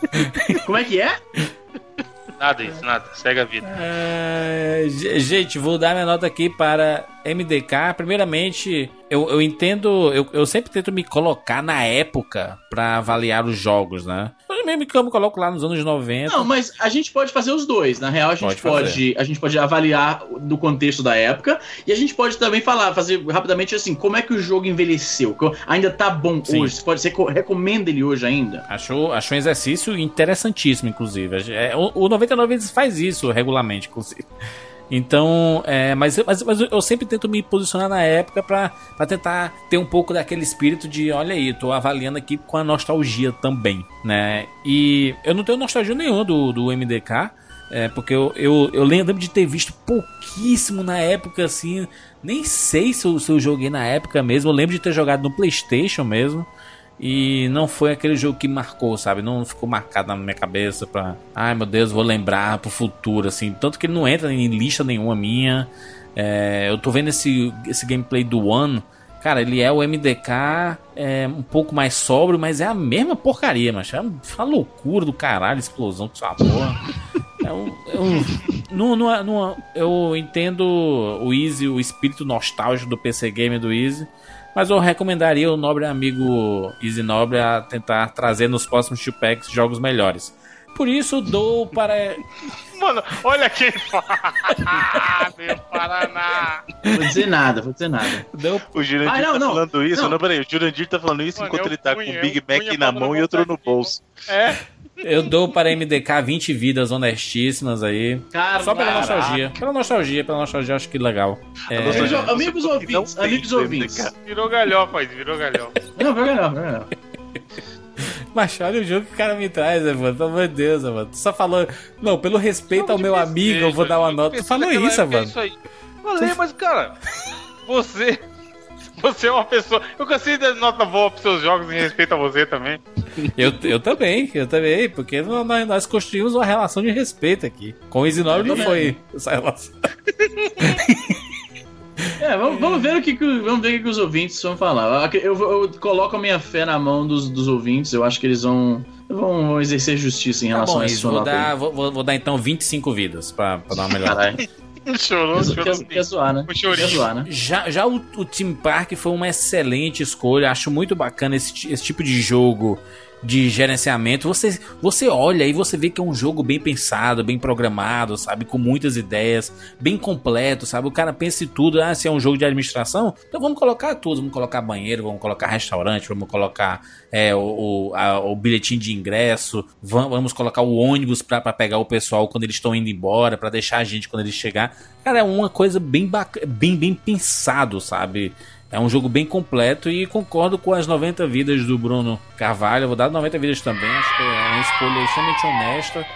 Como é que é? Nada isso, nada. Segue a vida. Ah, ge- gente, vou dar minha nota aqui para MDK. Primeiramente, eu, eu entendo, eu, eu sempre tento me colocar na época para avaliar os jogos, né? Eu mesmo que eu me coloco lá nos anos 90. Não, mas a gente pode fazer os dois. Na real, a gente Pode pode, a gente pode avaliar do contexto da época e a gente pode também falar, fazer rapidamente assim, como é que o jogo envelheceu? Ainda tá bom Sim. hoje? Você pode ser recomenda ele hoje ainda? Achou, achou um exercício interessantíssimo, inclusive. É, o, o 99 vezes faz isso regularmente, inclusive. Então, é, mas, mas, mas eu sempre tento me posicionar na época pra tentar ter um pouco daquele espírito de, olha aí, tô avaliando aqui com a nostalgia também, né? E eu não tenho nostalgia nenhuma do, do MDK, é, porque eu, eu, eu lembro de ter visto pouquíssimo na época, assim, nem sei se eu, se eu joguei na época mesmo, eu lembro de ter jogado no Playstation mesmo, e não foi aquele jogo que marcou, sabe? Não ficou marcado na minha cabeça pra. Ai meu Deus, vou lembrar pro futuro, assim. Tanto que ele não entra em lista nenhuma minha. É, eu tô vendo esse, esse gameplay do One. Cara, ele é o MDK é, um pouco mais sóbrio, mas é a mesma porcaria, mas é uma loucura do caralho, explosão com essa porra. Não, não, não- eu entendo o Easy, o espírito nostálgico do PC Game do Easy, mas eu recomendaria o nobre amigo Easy Nobre a tentar trazer nos próximos two packs jogos melhores. Por isso, dou para. Mano, olha quem fala. Meu Paraná. Vou dizer nada, vou dizer nada. Dou, O Jurandir Ah, não, tá não. falando isso. Não. Não, peraí, o Jurandir tá falando isso Mano, enquanto ele tá Cunha, com o Big Mac na mão e outro no bolso. É, eu dou para MDK 20 vidas honestíssimas aí. Cara, Só pela caraca. nostalgia. Pela nostalgia, pela nostalgia, acho que legal. É, Amigos, não ouvintes, amigos ouvintes. Virou galhofa, isso, virou galhofa. Não, vai não, vai não. Mas olha o jogo que o cara me traz, né, mano? Pelo amor de Deus, né, mano. Tu só falou. Não, pelo respeito ao meu amigo, eu vou dar uma nota. Tu falou isso, mano. É aí. Falei, mas cara, você. Você é uma pessoa. Eu cansei de dar nota boa pros seus jogos em respeito a você também. Eu, eu também, eu também, porque nós, nós construímos uma relação de respeito aqui. Com o Isinobre não foi essa relação. É, vamos, vamos ver o que, vamos ver o que, os ouvintes vão falar. Eu, eu- eu coloco a minha fé na mão dos, dos ouvintes. Eu acho que eles vão, vão, vão exercer justiça em Tá relação bom, a Is, esse vou dar, vou, vou- dar então 25 vidas pra, pra dar uma melhor. Caralho. Chorou, Quer, chorou. quer zoar, né? Quer zoar, né? Já, já o, o Team Park foi uma excelente escolha. Acho muito bacana esse tipo de jogo de gerenciamento, você, você olha e você vê que é um jogo bem pensado, bem programado, sabe? Com muitas ideias, bem completo, sabe? O cara pensa em tudo. Ah, se é um jogo de administração, então vamos colocar tudo. Vamos colocar banheiro, vamos colocar restaurante, vamos colocar é, o, o, a- o bilhetinho de ingresso, vamos, colocar o ônibus pra pegar o pessoal quando eles estão indo embora, pra deixar a gente quando eles chegar. Cara, é uma coisa bem, bem, bem pensado, sabe? É um jogo bem completo e concordo com as 90 vidas do Bruno Carvalho. Eu vou dar 90 vidas também. Acho que é uma escolha extremamente honesta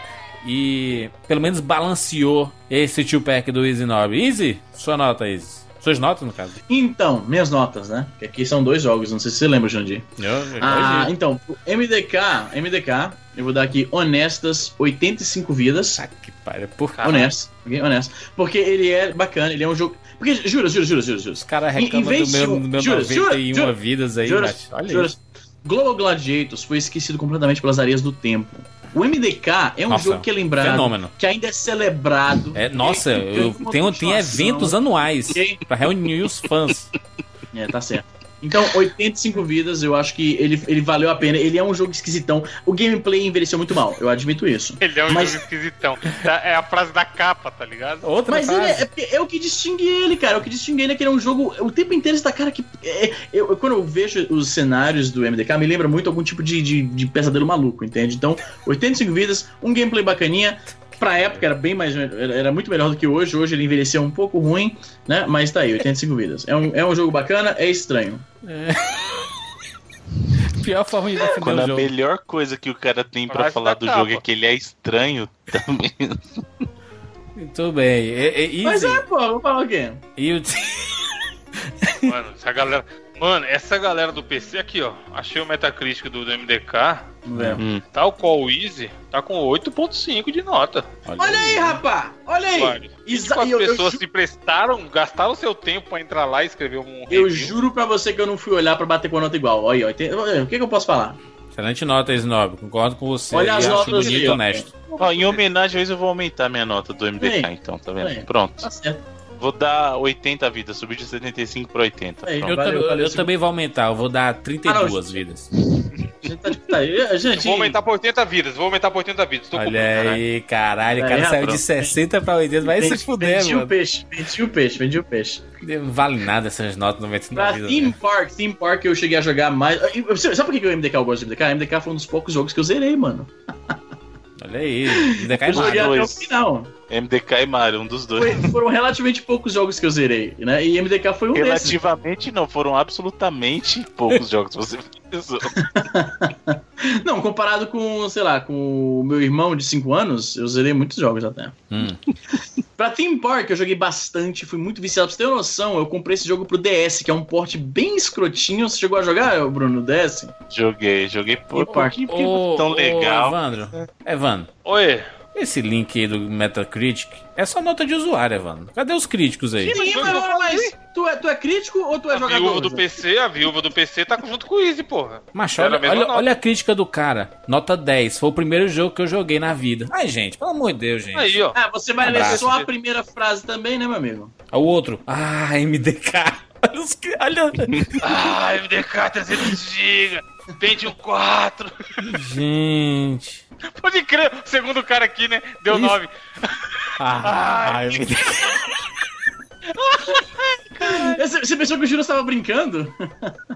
e pelo menos balanceou esse tio pack do Easy Nob. Easy, sua nota, Easy. Suas notas, no caso. Então, minhas notas, né? Que aqui são dois jogos, não sei se você lembra, Jandir. Eu, eu Ah, então, MDK, MDK, eu vou dar aqui honestas 85 vidas. Ah, que pariu. Por Honesto, ok? Honesto. Porque ele é bacana, ele é um jogo. Porque, jura, jura, jura, jura, jura. Os caras reclamam do meu, do meu jura, 91 jura, vidas aí, Jura. Olha jura. isso. Global Gladiators foi esquecido completamente pelas areias do tempo. O MDK é um Nossa, jogo que é lembrado, fenômeno. que ainda é celebrado. É, nossa, Tem- tem eu tenho, tem eventos anuais pra reunir os fãs. É, tá certo. Então, 85 vidas, eu acho que ele, ele valeu a pena. Ele é um jogo esquisitão. O gameplay envelheceu muito mal, eu admito isso. Ele é um Mas- jogo esquisitão. Tá- É a frase da capa, tá ligado? Outra Mas ele frase. é, é, porque é o que distingue ele, cara. O que distingue ele é que ele é um jogo. O tempo inteiro está, cara, que. é, eu, eu- quando eu vejo os cenários do MDK, me lembra muito algum tipo de, de, de pesadelo maluco, entende? Então, 85 vidas, um gameplay bacaninha. Pra época era bem mais. Era, muito melhor do que hoje. Hoje ele envelheceu um pouco ruim, né? Mas tá aí, 85 vidas. É um, é um jogo bacana, é estranho. Pior forma de defender Quando o a jogo. melhor coisa que o cara tem pra Frase falar do capa. jogo é que ele é estranho, também. Muito bem. E, e, Mas é, pô, vou falar o quê? e o Mano, essa galera. Mano, essa galera do PC aqui, ó. Achei o Metacritic do, do MDK. Vamos ver. Hum. Tal qual o Easy, tá com 8.5 de nota. Olha aí, rapaz! Olha aí! Mano, Exa- as eu- eu pessoas ju- se prestaram, gastaram seu tempo pra entrar lá e escrever um Eu review. juro pra você que eu não fui olhar pra bater com a nota igual. Olha aí, ó. tem- O que, que eu posso falar? Excelente nota, Snob. Concordo com você. Olha as notas bonito aí, ó. honesto. Ó, em homenagem a isso, eu vou aumentar minha nota do MDK, Aí. então, tá vendo? Aí. Pronto. Tá certo. Vou dar 80 vidas, subir de 75 pra 80. Aí. Pronto. Eu, Valeu, tam- eu valeu, também vou aumentar. Eu vou dar 32 Ah, não, vidas. A gente tá de. Gente, Vou aumentar pra 80 vidas, vou aumentar pra 80 vidas. Tô Olha aí, caralho. O Aí, cara saiu rapaz. de 60 pra 80. Vai se vendi, fuder, vendi o mano. peixe, vendi o peixe, vendi o peixe. Vale nada essas notas 99 Pra vidas. Theme né? Park, Theme Park eu cheguei a jogar mais. Sabe por que o MDK eu gosto do MDK? O MDK foi um dos poucos jogos que eu zerei, mano. Olha aí. Ainda cai Eu joguei mais. até o final. MDK e Mario, um dos dois. Foi- foram relativamente poucos jogos que eu zerei, né? E MDK foi um desses. Relativamente não, foram absolutamente poucos jogos que você pensou. Não, comparado com, sei lá, com o meu irmão de 5 anos, eu zerei muitos jogos até. Hum. Pra Theme Park eu joguei bastante, fui muito viciado. Pra você ter uma noção, eu comprei esse jogo pro DS, que é um porte bem escrotinho. Você chegou a jogar, Bruno, no DS? Joguei, joguei por Park? pouquinho, porque Ô, tão ô, legal. Evandro. Evandro, Oi. Esse link aí do Metacritic é só nota de usuário, Evandro. Cadê os críticos aí? Sim, mas, que mas tu, é, tu é crítico ou tu é A jogador? viúva do? PC, a viúva do PC tá junto com o Easy, porra. Macho, olha, a olha, olha a crítica do cara. Nota 10. Foi o primeiro jogo que eu joguei na vida. Ai, gente, pelo amor de Deus, gente. Aí, ó. Ah, você vai ler Abraço. só a primeira frase também, né, meu amigo? O outro. Ah, MDK. Olha os cri- Olha. Ah, MDK 300 GB. Pentium 4. gente. Pode crer, o segundo cara aqui, né? Deu. 9. Ah, MDK. Você, você pensou que o Júlio estava brincando?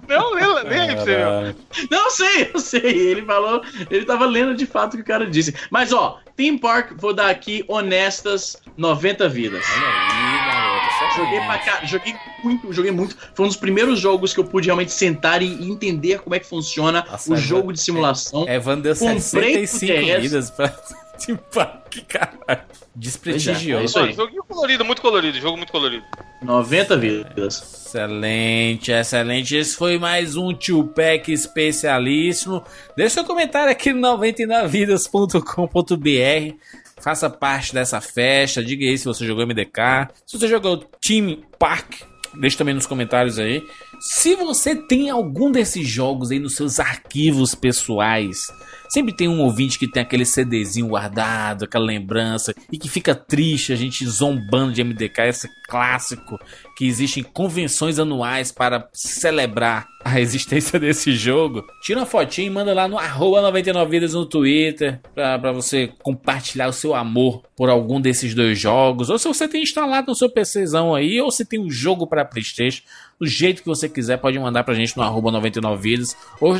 Não, nem, nem aí pra você ver. Não, eu sei, eu sei. Ele falou, ele tava lendo de fato o que o cara disse. Mas ó, Theme Park, vou dar aqui honestas 90 vidas. Olha aí, garoto. Joguei pra cá, joguei muito, joguei muito. Foi um dos primeiros jogos que eu pude realmente sentar e entender como é que funciona Nossa, o é jogo de simulação. Evan deu Comprei 65 pro DS. vidas pra Team Park, caralho. Desprestigiou. É isso aí. Joguinho colorido, muito colorido, jogo muito colorido. 90 vidas. Excelente, excelente. Esse foi mais um Tio Pack especialíssimo. Deixe seu comentário aqui no 99vidas.com.br. Faça parte dessa festa. Diga aí se você jogou MDK. Se você jogou Team Park, deixe também nos comentários aí. Se você tem algum desses jogos aí nos seus arquivos pessoais, Sempre tem um ouvinte que tem aquele CDzinho guardado, aquela lembrança, e que fica triste a gente zombando de MDK, esse clássico que existem convenções anuais para celebrar a existência desse jogo. Tira uma fotinha e manda lá no arroba 99vidas no Twitter pra você compartilhar o seu amor por algum desses dois jogos. Ou se você tem instalado no seu PCzão aí, ou se tem um jogo para Playstation do jeito que você quiser, pode mandar pra gente no arroba 99vidas ou,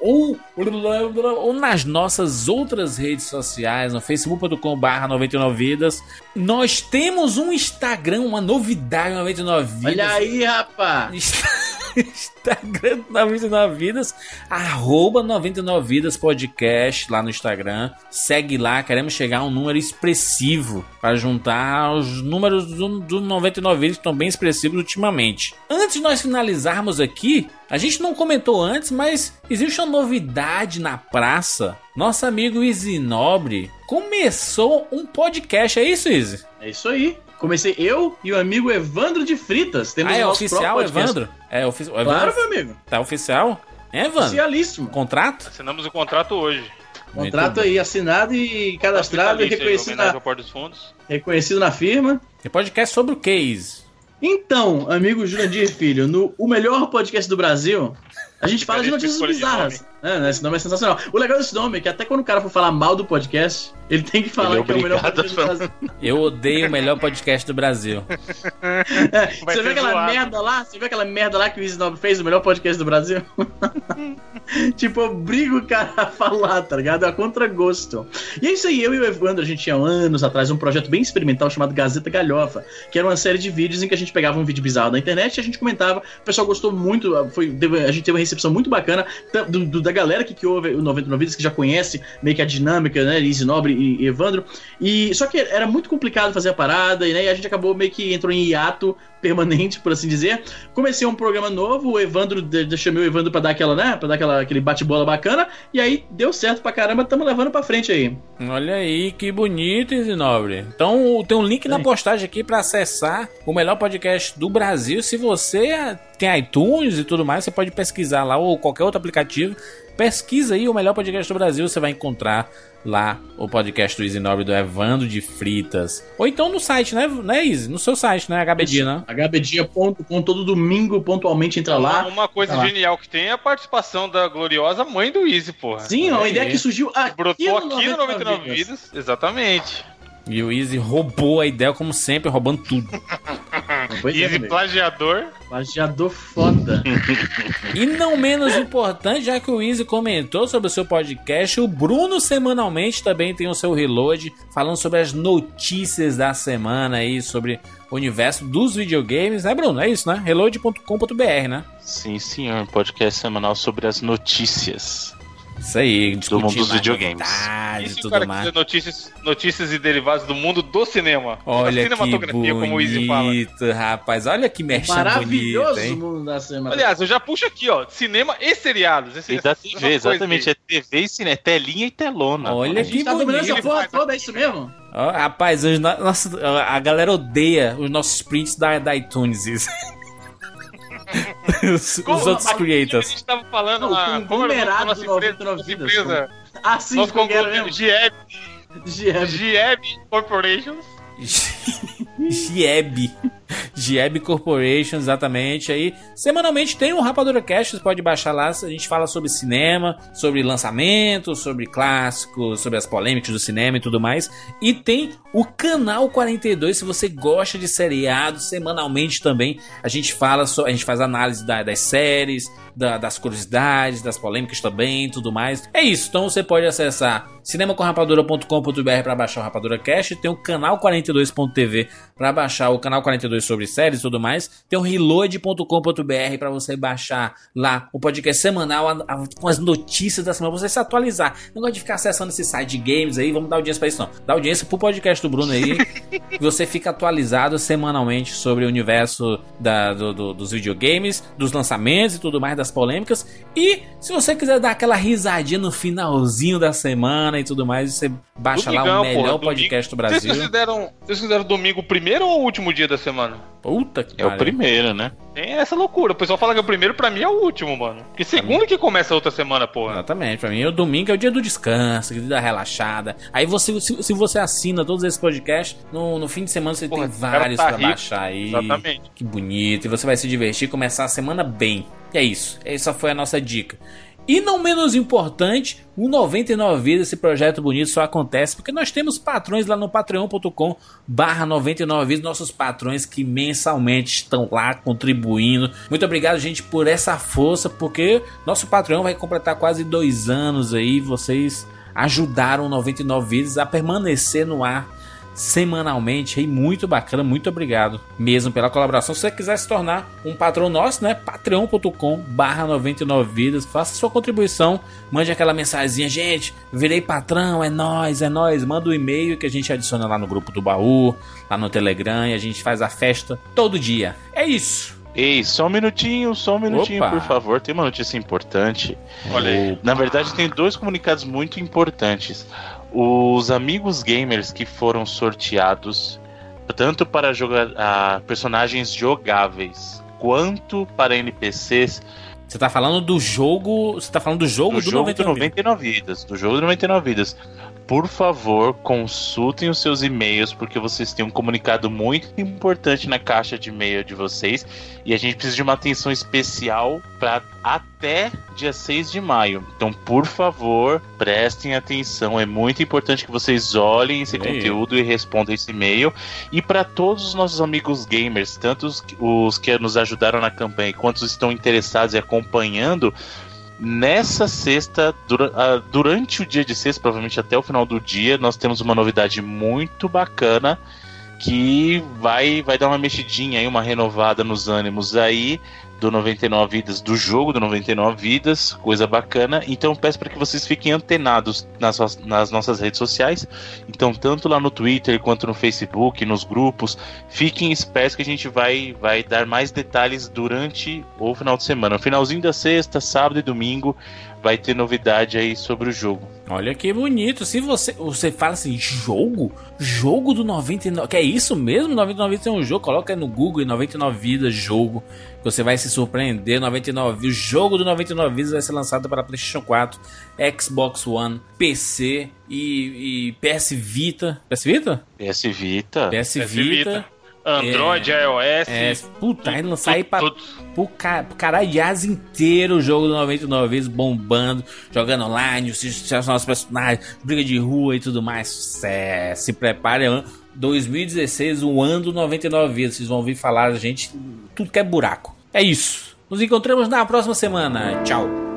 ou, ou, ou nas nossas outras redes sociais, no facebook.com barra 99vidas. Nós temos um Instagram, uma novidade 99vidas. Olha aí, rapaz. Instagram do 99 Vidas, arroba 99 Vidas Podcast lá no Instagram. Segue lá, queremos chegar a um número expressivo para juntar os números do, do 99 Vidas que estão bem expressivos ultimamente. Antes de nós finalizarmos aqui, a gente não comentou antes, mas existe uma novidade na praça. Nosso amigo Izzy Nobre começou um podcast, é isso, Izzy? É isso aí. Comecei eu e o amigo Evandro de Fritas. Temos Ah, é o nosso oficial. Evandro? É ofi o Evandro? Claro, meu amigo. Tá oficial? É, Evandro? Oficialíssimo. Contrato? Assinamos o contrato hoje. Contrato aí assinado e cadastrado e reconhecido na, reconhecido na firma. Tem podcast sobre o case. Então, amigo Jurandir Filho, no o melhor podcast do Brasil, a gente fala de notícias bizarras. É, né, esse nome é sensacional. O legal desse nome é que até quando o cara for falar mal do podcast, ele tem que falar Ele é que é o melhor podcast do Brasil. Eu odeio o melhor podcast do Brasil. É, você viu aquela zoado. merda lá? Você viu aquela merda lá que o Easy Nobre fez, o melhor podcast do Brasil? tipo, eu brigo o cara a falar, tá ligado? É a contragosto. E é isso aí, eu e o Evandro, a gente tinha anos atrás um projeto bem experimental chamado Gazeta Galhofa, que era uma série de vídeos em que a gente pegava um vídeo bizarro na internet e a gente comentava. O pessoal gostou muito, foi, a gente teve uma recepção muito bacana do- do- da galera que, que ouve o 99 Vidas, que já conhece meio que a dinâmica, né? Easy Nobre e, e Evandro. E só que era muito complicado fazer a parada, e, né, e a gente acabou meio que entrou em hiato permanente, por assim dizer. Comecei um programa novo, o Evandro, de, chamei o Evandro pra dar aquela, né, pra dar aquela, aquele bate-bola bacana, e aí deu certo pra caramba, tamo levando pra frente aí. Olha aí, que bonito, Izzy Nobre. Então tem um link na Sim. postagem aqui pra acessar o melhor podcast do Brasil. Se você eh, tem iTunes e tudo mais, você pode pesquisar lá ou qualquer outro aplicativo. Pesquisa aí o melhor podcast do Brasil, você vai encontrar lá o podcast do Izzy Nobre do Evandro de Fritas. Ou então no site, né, né Izzy? No seu site, né? HBD, né? hbdia.com, todo domingo, pontualmente, entra lá. Uma coisa tá lá. genial que tem é a participação da gloriosa mãe do Easy, porra. Sim, é uma ideia que surgiu aqui Brotou no aqui no 99 99 Vidas. Vidas. Exatamente. E o Izzy roubou a ideia, como sempre, roubando tudo. É, Easy amigo. plagiador. Plagiador foda. E não menos importante, já que o Easy comentou sobre o seu podcast, o Bruno semanalmente também tem o seu reload, falando sobre as notícias da semana aí, sobre o universo dos videogames, né, Bruno? É isso, né? Reload.com.br, né? Sim, senhor. Podcast semanal sobre as notícias. Isso aí, discutir mundo dos videogames. Isso e tudo cara mais. notícias, notícias e derivados do mundo do cinema. Olha da que cinematografia, como o Easy fala. bonito, rapaz. Olha que merchan Maravilhoso bonito, mundo da semana. Aliás, eu já puxo aqui, ó. Cinema e seriados. Esse, E da TV, exatamente. aí. É TV e cinema. É telinha e telona. Olha a que gente tá dominando bonito. essa porra toda, é isso mesmo? Ó, rapaz, os no- nossa, a galera odeia os nossos prints da, da iTunes. isso. os, Como- os outros a- A creators. gente tava falando lá. o Como era conglomerado nossa do empresa? 99 Nossa Vidas, empresa. Ah, sim, Nosso mesmo? GIEB. GM. GIEB Corporations. Gieb. Gieb Corporation, exatamente. Aí, semanalmente tem um Rapadura Cast, você pode baixar lá. A gente fala sobre cinema, sobre lançamentos, sobre clássicos, sobre as polêmicas do cinema e tudo mais. E tem o Canal 42, se você gosta de seriado, semanalmente também. A gente fala, a gente faz análise da- das séries, da- das curiosidades, das polêmicas também, tudo mais. É isso, então você pode acessar cinemacorrapadura.com.br para baixar o Rapadura Cast, tem o canal 42.tv para baixar o canal 42 sobre séries e tudo mais, tem o reload.com.br para você baixar lá o podcast semanal a- a- com as notícias da semana, você se atualizar. Não gosta de ficar acessando esse site de games aí, vamos dar audiência para isso não. Dá audiência pro podcast do Bruno aí, que você fica atualizado semanalmente sobre o universo da- do- do- dos videogames, dos lançamentos e tudo mais, das polêmicas. E se você quiser dar aquela risadinha no finalzinho da semana e tudo mais, você baixa lá o Domingão, melhor porra, podcast do Vocês Brasil. consideram, vocês consideram domingo o primeiro ou o último dia da semana? Puta que É o pariu. primeiro, né? Tem essa loucura. O pessoal fala que o primeiro pra mim é o último, mano. Porque segundo que começa a outra semana, porra. Exatamente, pra mim o domingo é o dia do descanso, dia da relaxada. Aí você, se, se você assina todos esses podcasts, no, no fim de semana você Porra, tem o cara vários tá pra rico. baixar aí. Exatamente. Que bonito. E você vai se divertir e começar a semana bem. E é isso. Essa foi a nossa dica. E não menos importante, o 99 Vidas, esse projeto bonito só acontece porque nós temos patrões lá no patreon.com barra 99 Vidas, nossos patrões que mensalmente estão lá contribuindo. Muito obrigado, gente, por essa força, porque nosso Patreon vai completar quase dois anos aí. Vocês ajudaram o 99 Vidas a permanecer no ar semanalmente aí, muito bacana, muito obrigado mesmo pela colaboração. Se você quiser se tornar um patrão nosso, né? patreon.com barra 99 vidas, faça sua contribuição, mande aquela mensaginha, gente, virei patrão, é nóis, é nóis, manda um e-mail que a gente adiciona lá no grupo do baú, lá no Telegram e a gente faz a festa todo dia. É isso. Ei, só um minutinho, só um minutinho, Opa. por favor. Tem uma notícia importante. Olha aí. Na verdade, tem dois comunicados muito importantes. Os amigos gamers que foram sorteados tanto para jogar ah, personagens jogáveis quanto para NPCs Você tá falando do jogo, você tá falando do jogo do, do, jogo 99 do 99 vidas, do jogo do 99 vidas. Por favor, consultem os seus e-mails porque vocês têm um comunicado muito importante na caixa de e-mail de vocês e a gente precisa de uma atenção especial para até dia 6 de maio. Então, por favor, prestem atenção. É muito importante que vocês olhem esse E-mail. conteúdo e respondam esse e-mail. E para todos os nossos amigos gamers, tanto os, que- os que nos ajudaram na campanha quanto os que estão interessados e acompanhando, Nessa sexta, ah, durante o dia de sexta, provavelmente até o final do dia, nós temos uma novidade muito bacana que vai, vai dar uma mexidinha aí, uma renovada nos ânimos aí do 99 Vidas, do jogo do 99 Vidas, coisa bacana. Então peço para que vocês fiquem antenados nas, nas nossas redes sociais. Então, tanto lá no Twitter quanto no Facebook, nos grupos, fiquem espertos que a gente vai, vai dar mais detalhes durante o final de semana. No finalzinho da sexta, sábado e domingo, vai ter novidade aí sobre o jogo. Olha que bonito. Se você, você fala assim, jogo? Jogo do 99. Que é isso mesmo? 99 vidas tem um jogo. Coloca aí no Google e 99 vidas jogo. Você vai se surpreender. 99 vidas. O jogo do 99 vidas vai ser lançado para PlayStation 4, Xbox One, PC e, e PS Vita. PS Vita? PS Vita. PS, PS Vita. Android, iOS. É, puta, aí aí tudo, pra, tudo. pro, ca, pro caralhaz inteiro o jogo do 99 vezes bombando, jogando online, os, os nossos personagens, briga de rua e tudo mais. É, se prepare, an- 2016, o ano do 99 vezes. Vocês vão ouvir falar gente, tudo que é buraco. É isso. Nos encontramos na próxima semana. Tchau.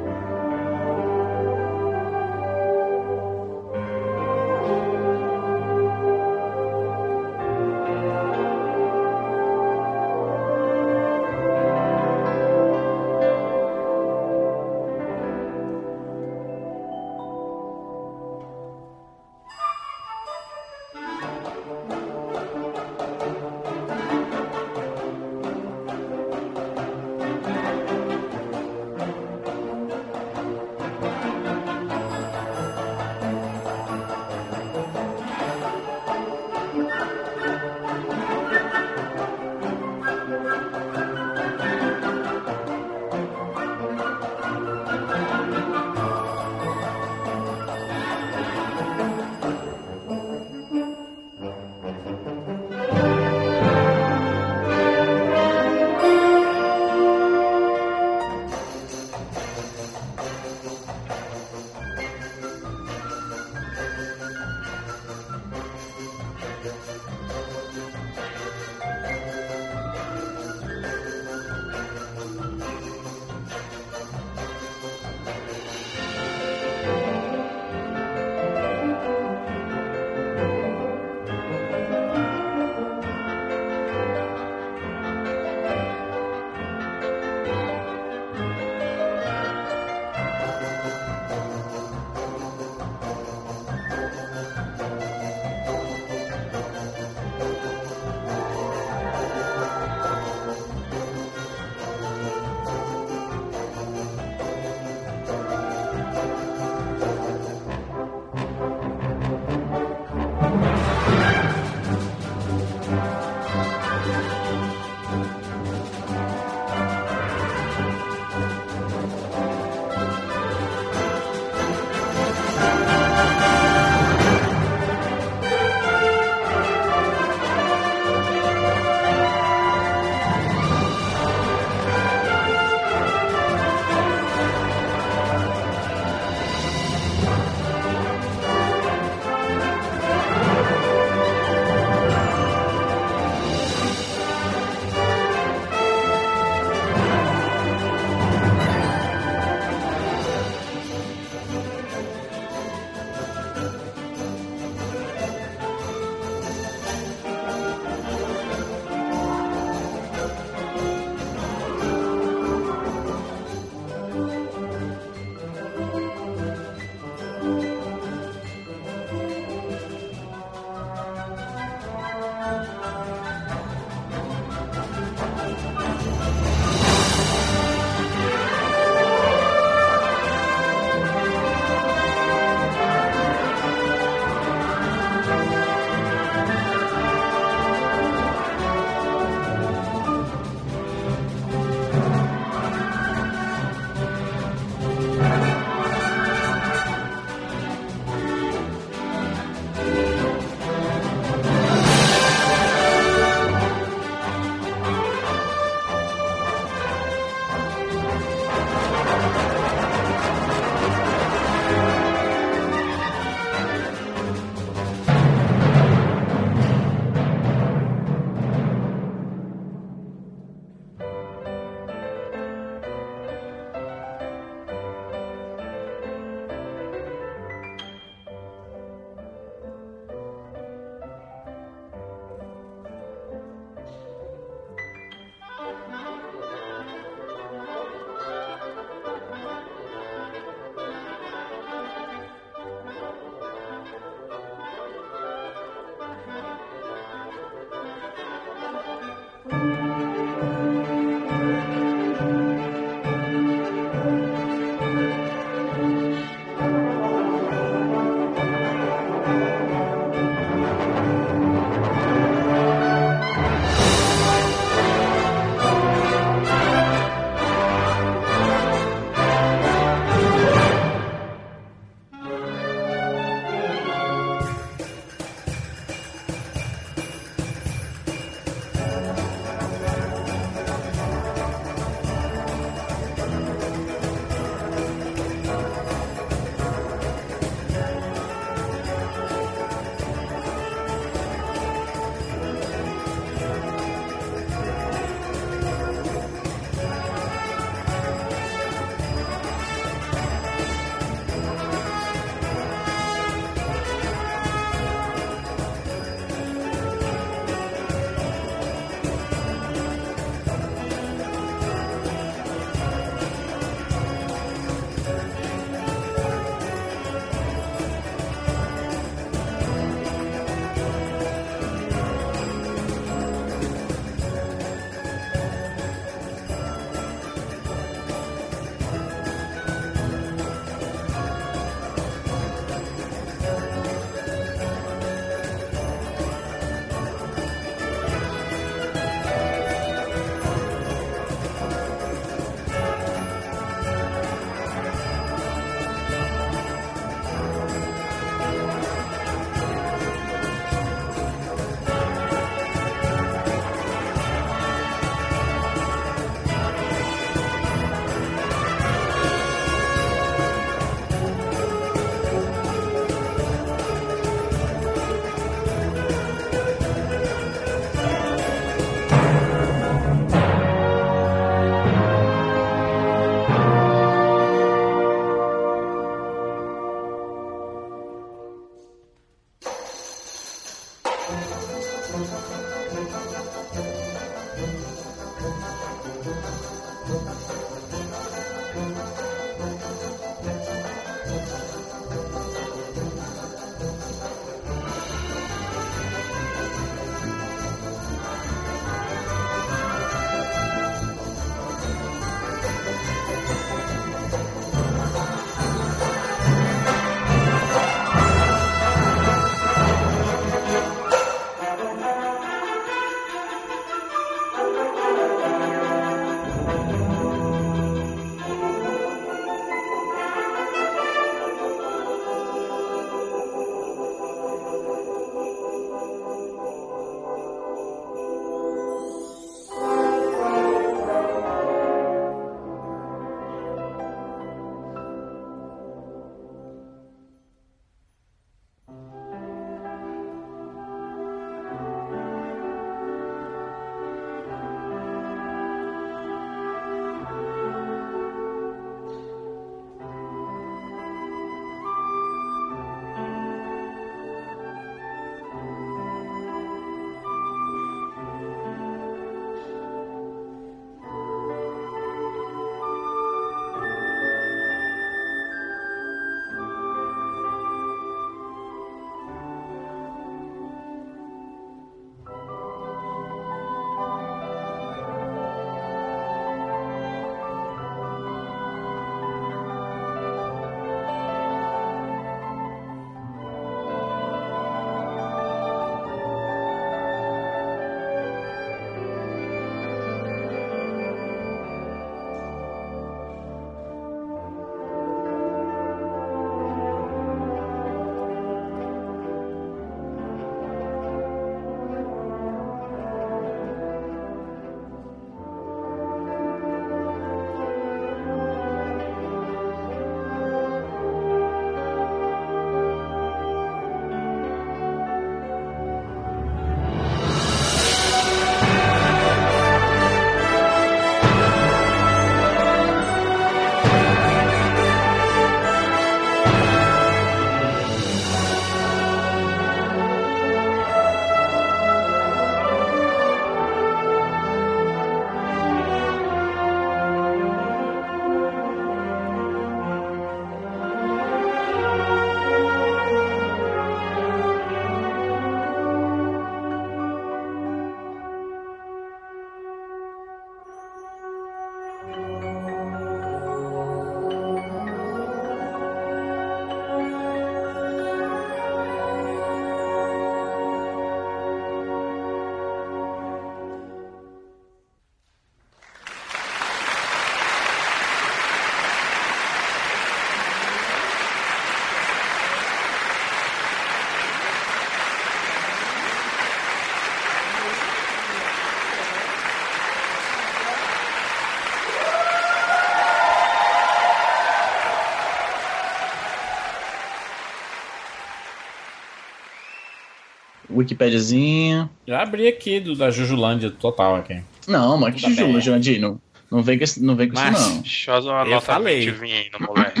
Wikipediazinha. Já abri aqui do, da Jujulândia total aqui. Não, mas que bem. Juju, Jandir, não, não vem com, esse- não vem com Mas- isso, não. Deixa eu fazer uma Eu nota falei. 20 vinha aí no moleque.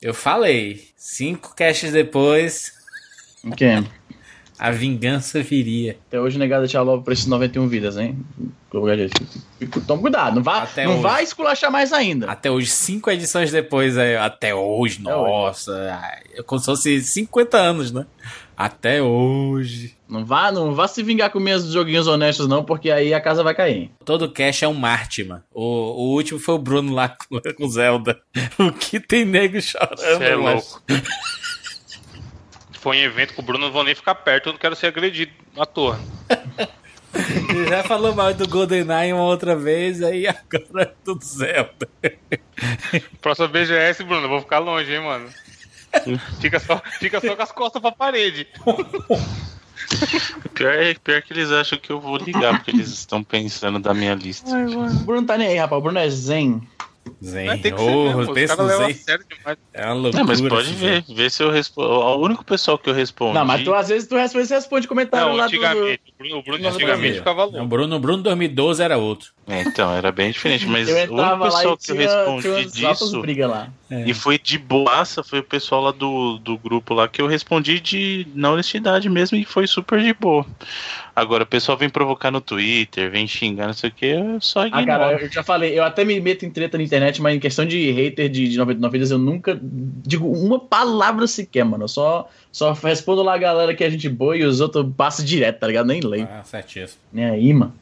Eu falei. Cinco caches depois, O quê? A vingança viria. Até hoje negada tchau logo pra esses 91 vidas, hein? Toma cuidado, não vai, Até não hoje. vai esculachar mais ainda. Até hoje, cinco edições depois, aí, até hoje, nossa. ai, É como se fosse 50 anos, né? Até hoje. Não vá, não vá se vingar com meus joguinhos honestos, não, porque aí a casa vai cair. Todo cache é um Marte, mano. O, o último foi o Bruno lá com, com Zelda. O que tem nego chorando, Você é mas- louco. Se for em evento com o Bruno, não vou nem ficar perto, eu não quero ser agredido à toa. Ele já falou mal do GoldenEye uma outra vez, aí agora é tudo Zelda. Próxima BGS, Bruno, eu vou ficar longe, hein, mano. Fica só, fica só com as costas pra parede. Pior, é, pior que eles acham que eu vou ligar, porque eles estão pensando da minha lista. O Bruno tá nem aí, rapaz. O Bruno é zen. Zen. Mas tem que ser mesmo, os pensa caras no levam a Zen. sério demais. É uma loucura. Não, mas pode esse ver, ver se eu respondo. O único pessoal que eu respondi. Não, mas tu às vezes tu responde, você responde comentário Não, lá do- antigamente, o Bruno, o Bruno antigamente ficava louco. Bruno, Bruno 2012 era outro. É, então, era bem diferente, mas o pessoal e que eu respondi disso. lá. E foi de boaça, foi o pessoal lá do, do grupo lá que eu respondi de na honestidade mesmo e foi super de boa. Agora o pessoal vem provocar no Twitter, vem xingar, não sei o que, eu só Ah, ignoro. cara, eu já falei, eu até me meto em treta na internet, mas em questão de hater de, de 99 vidas, eu nunca digo uma palavra sequer, mano. Eu só, só respondo lá a galera que é gente boa e os outros passam direto, tá ligado? Nem leio. Ah, certíssimo. Nem aí, mano.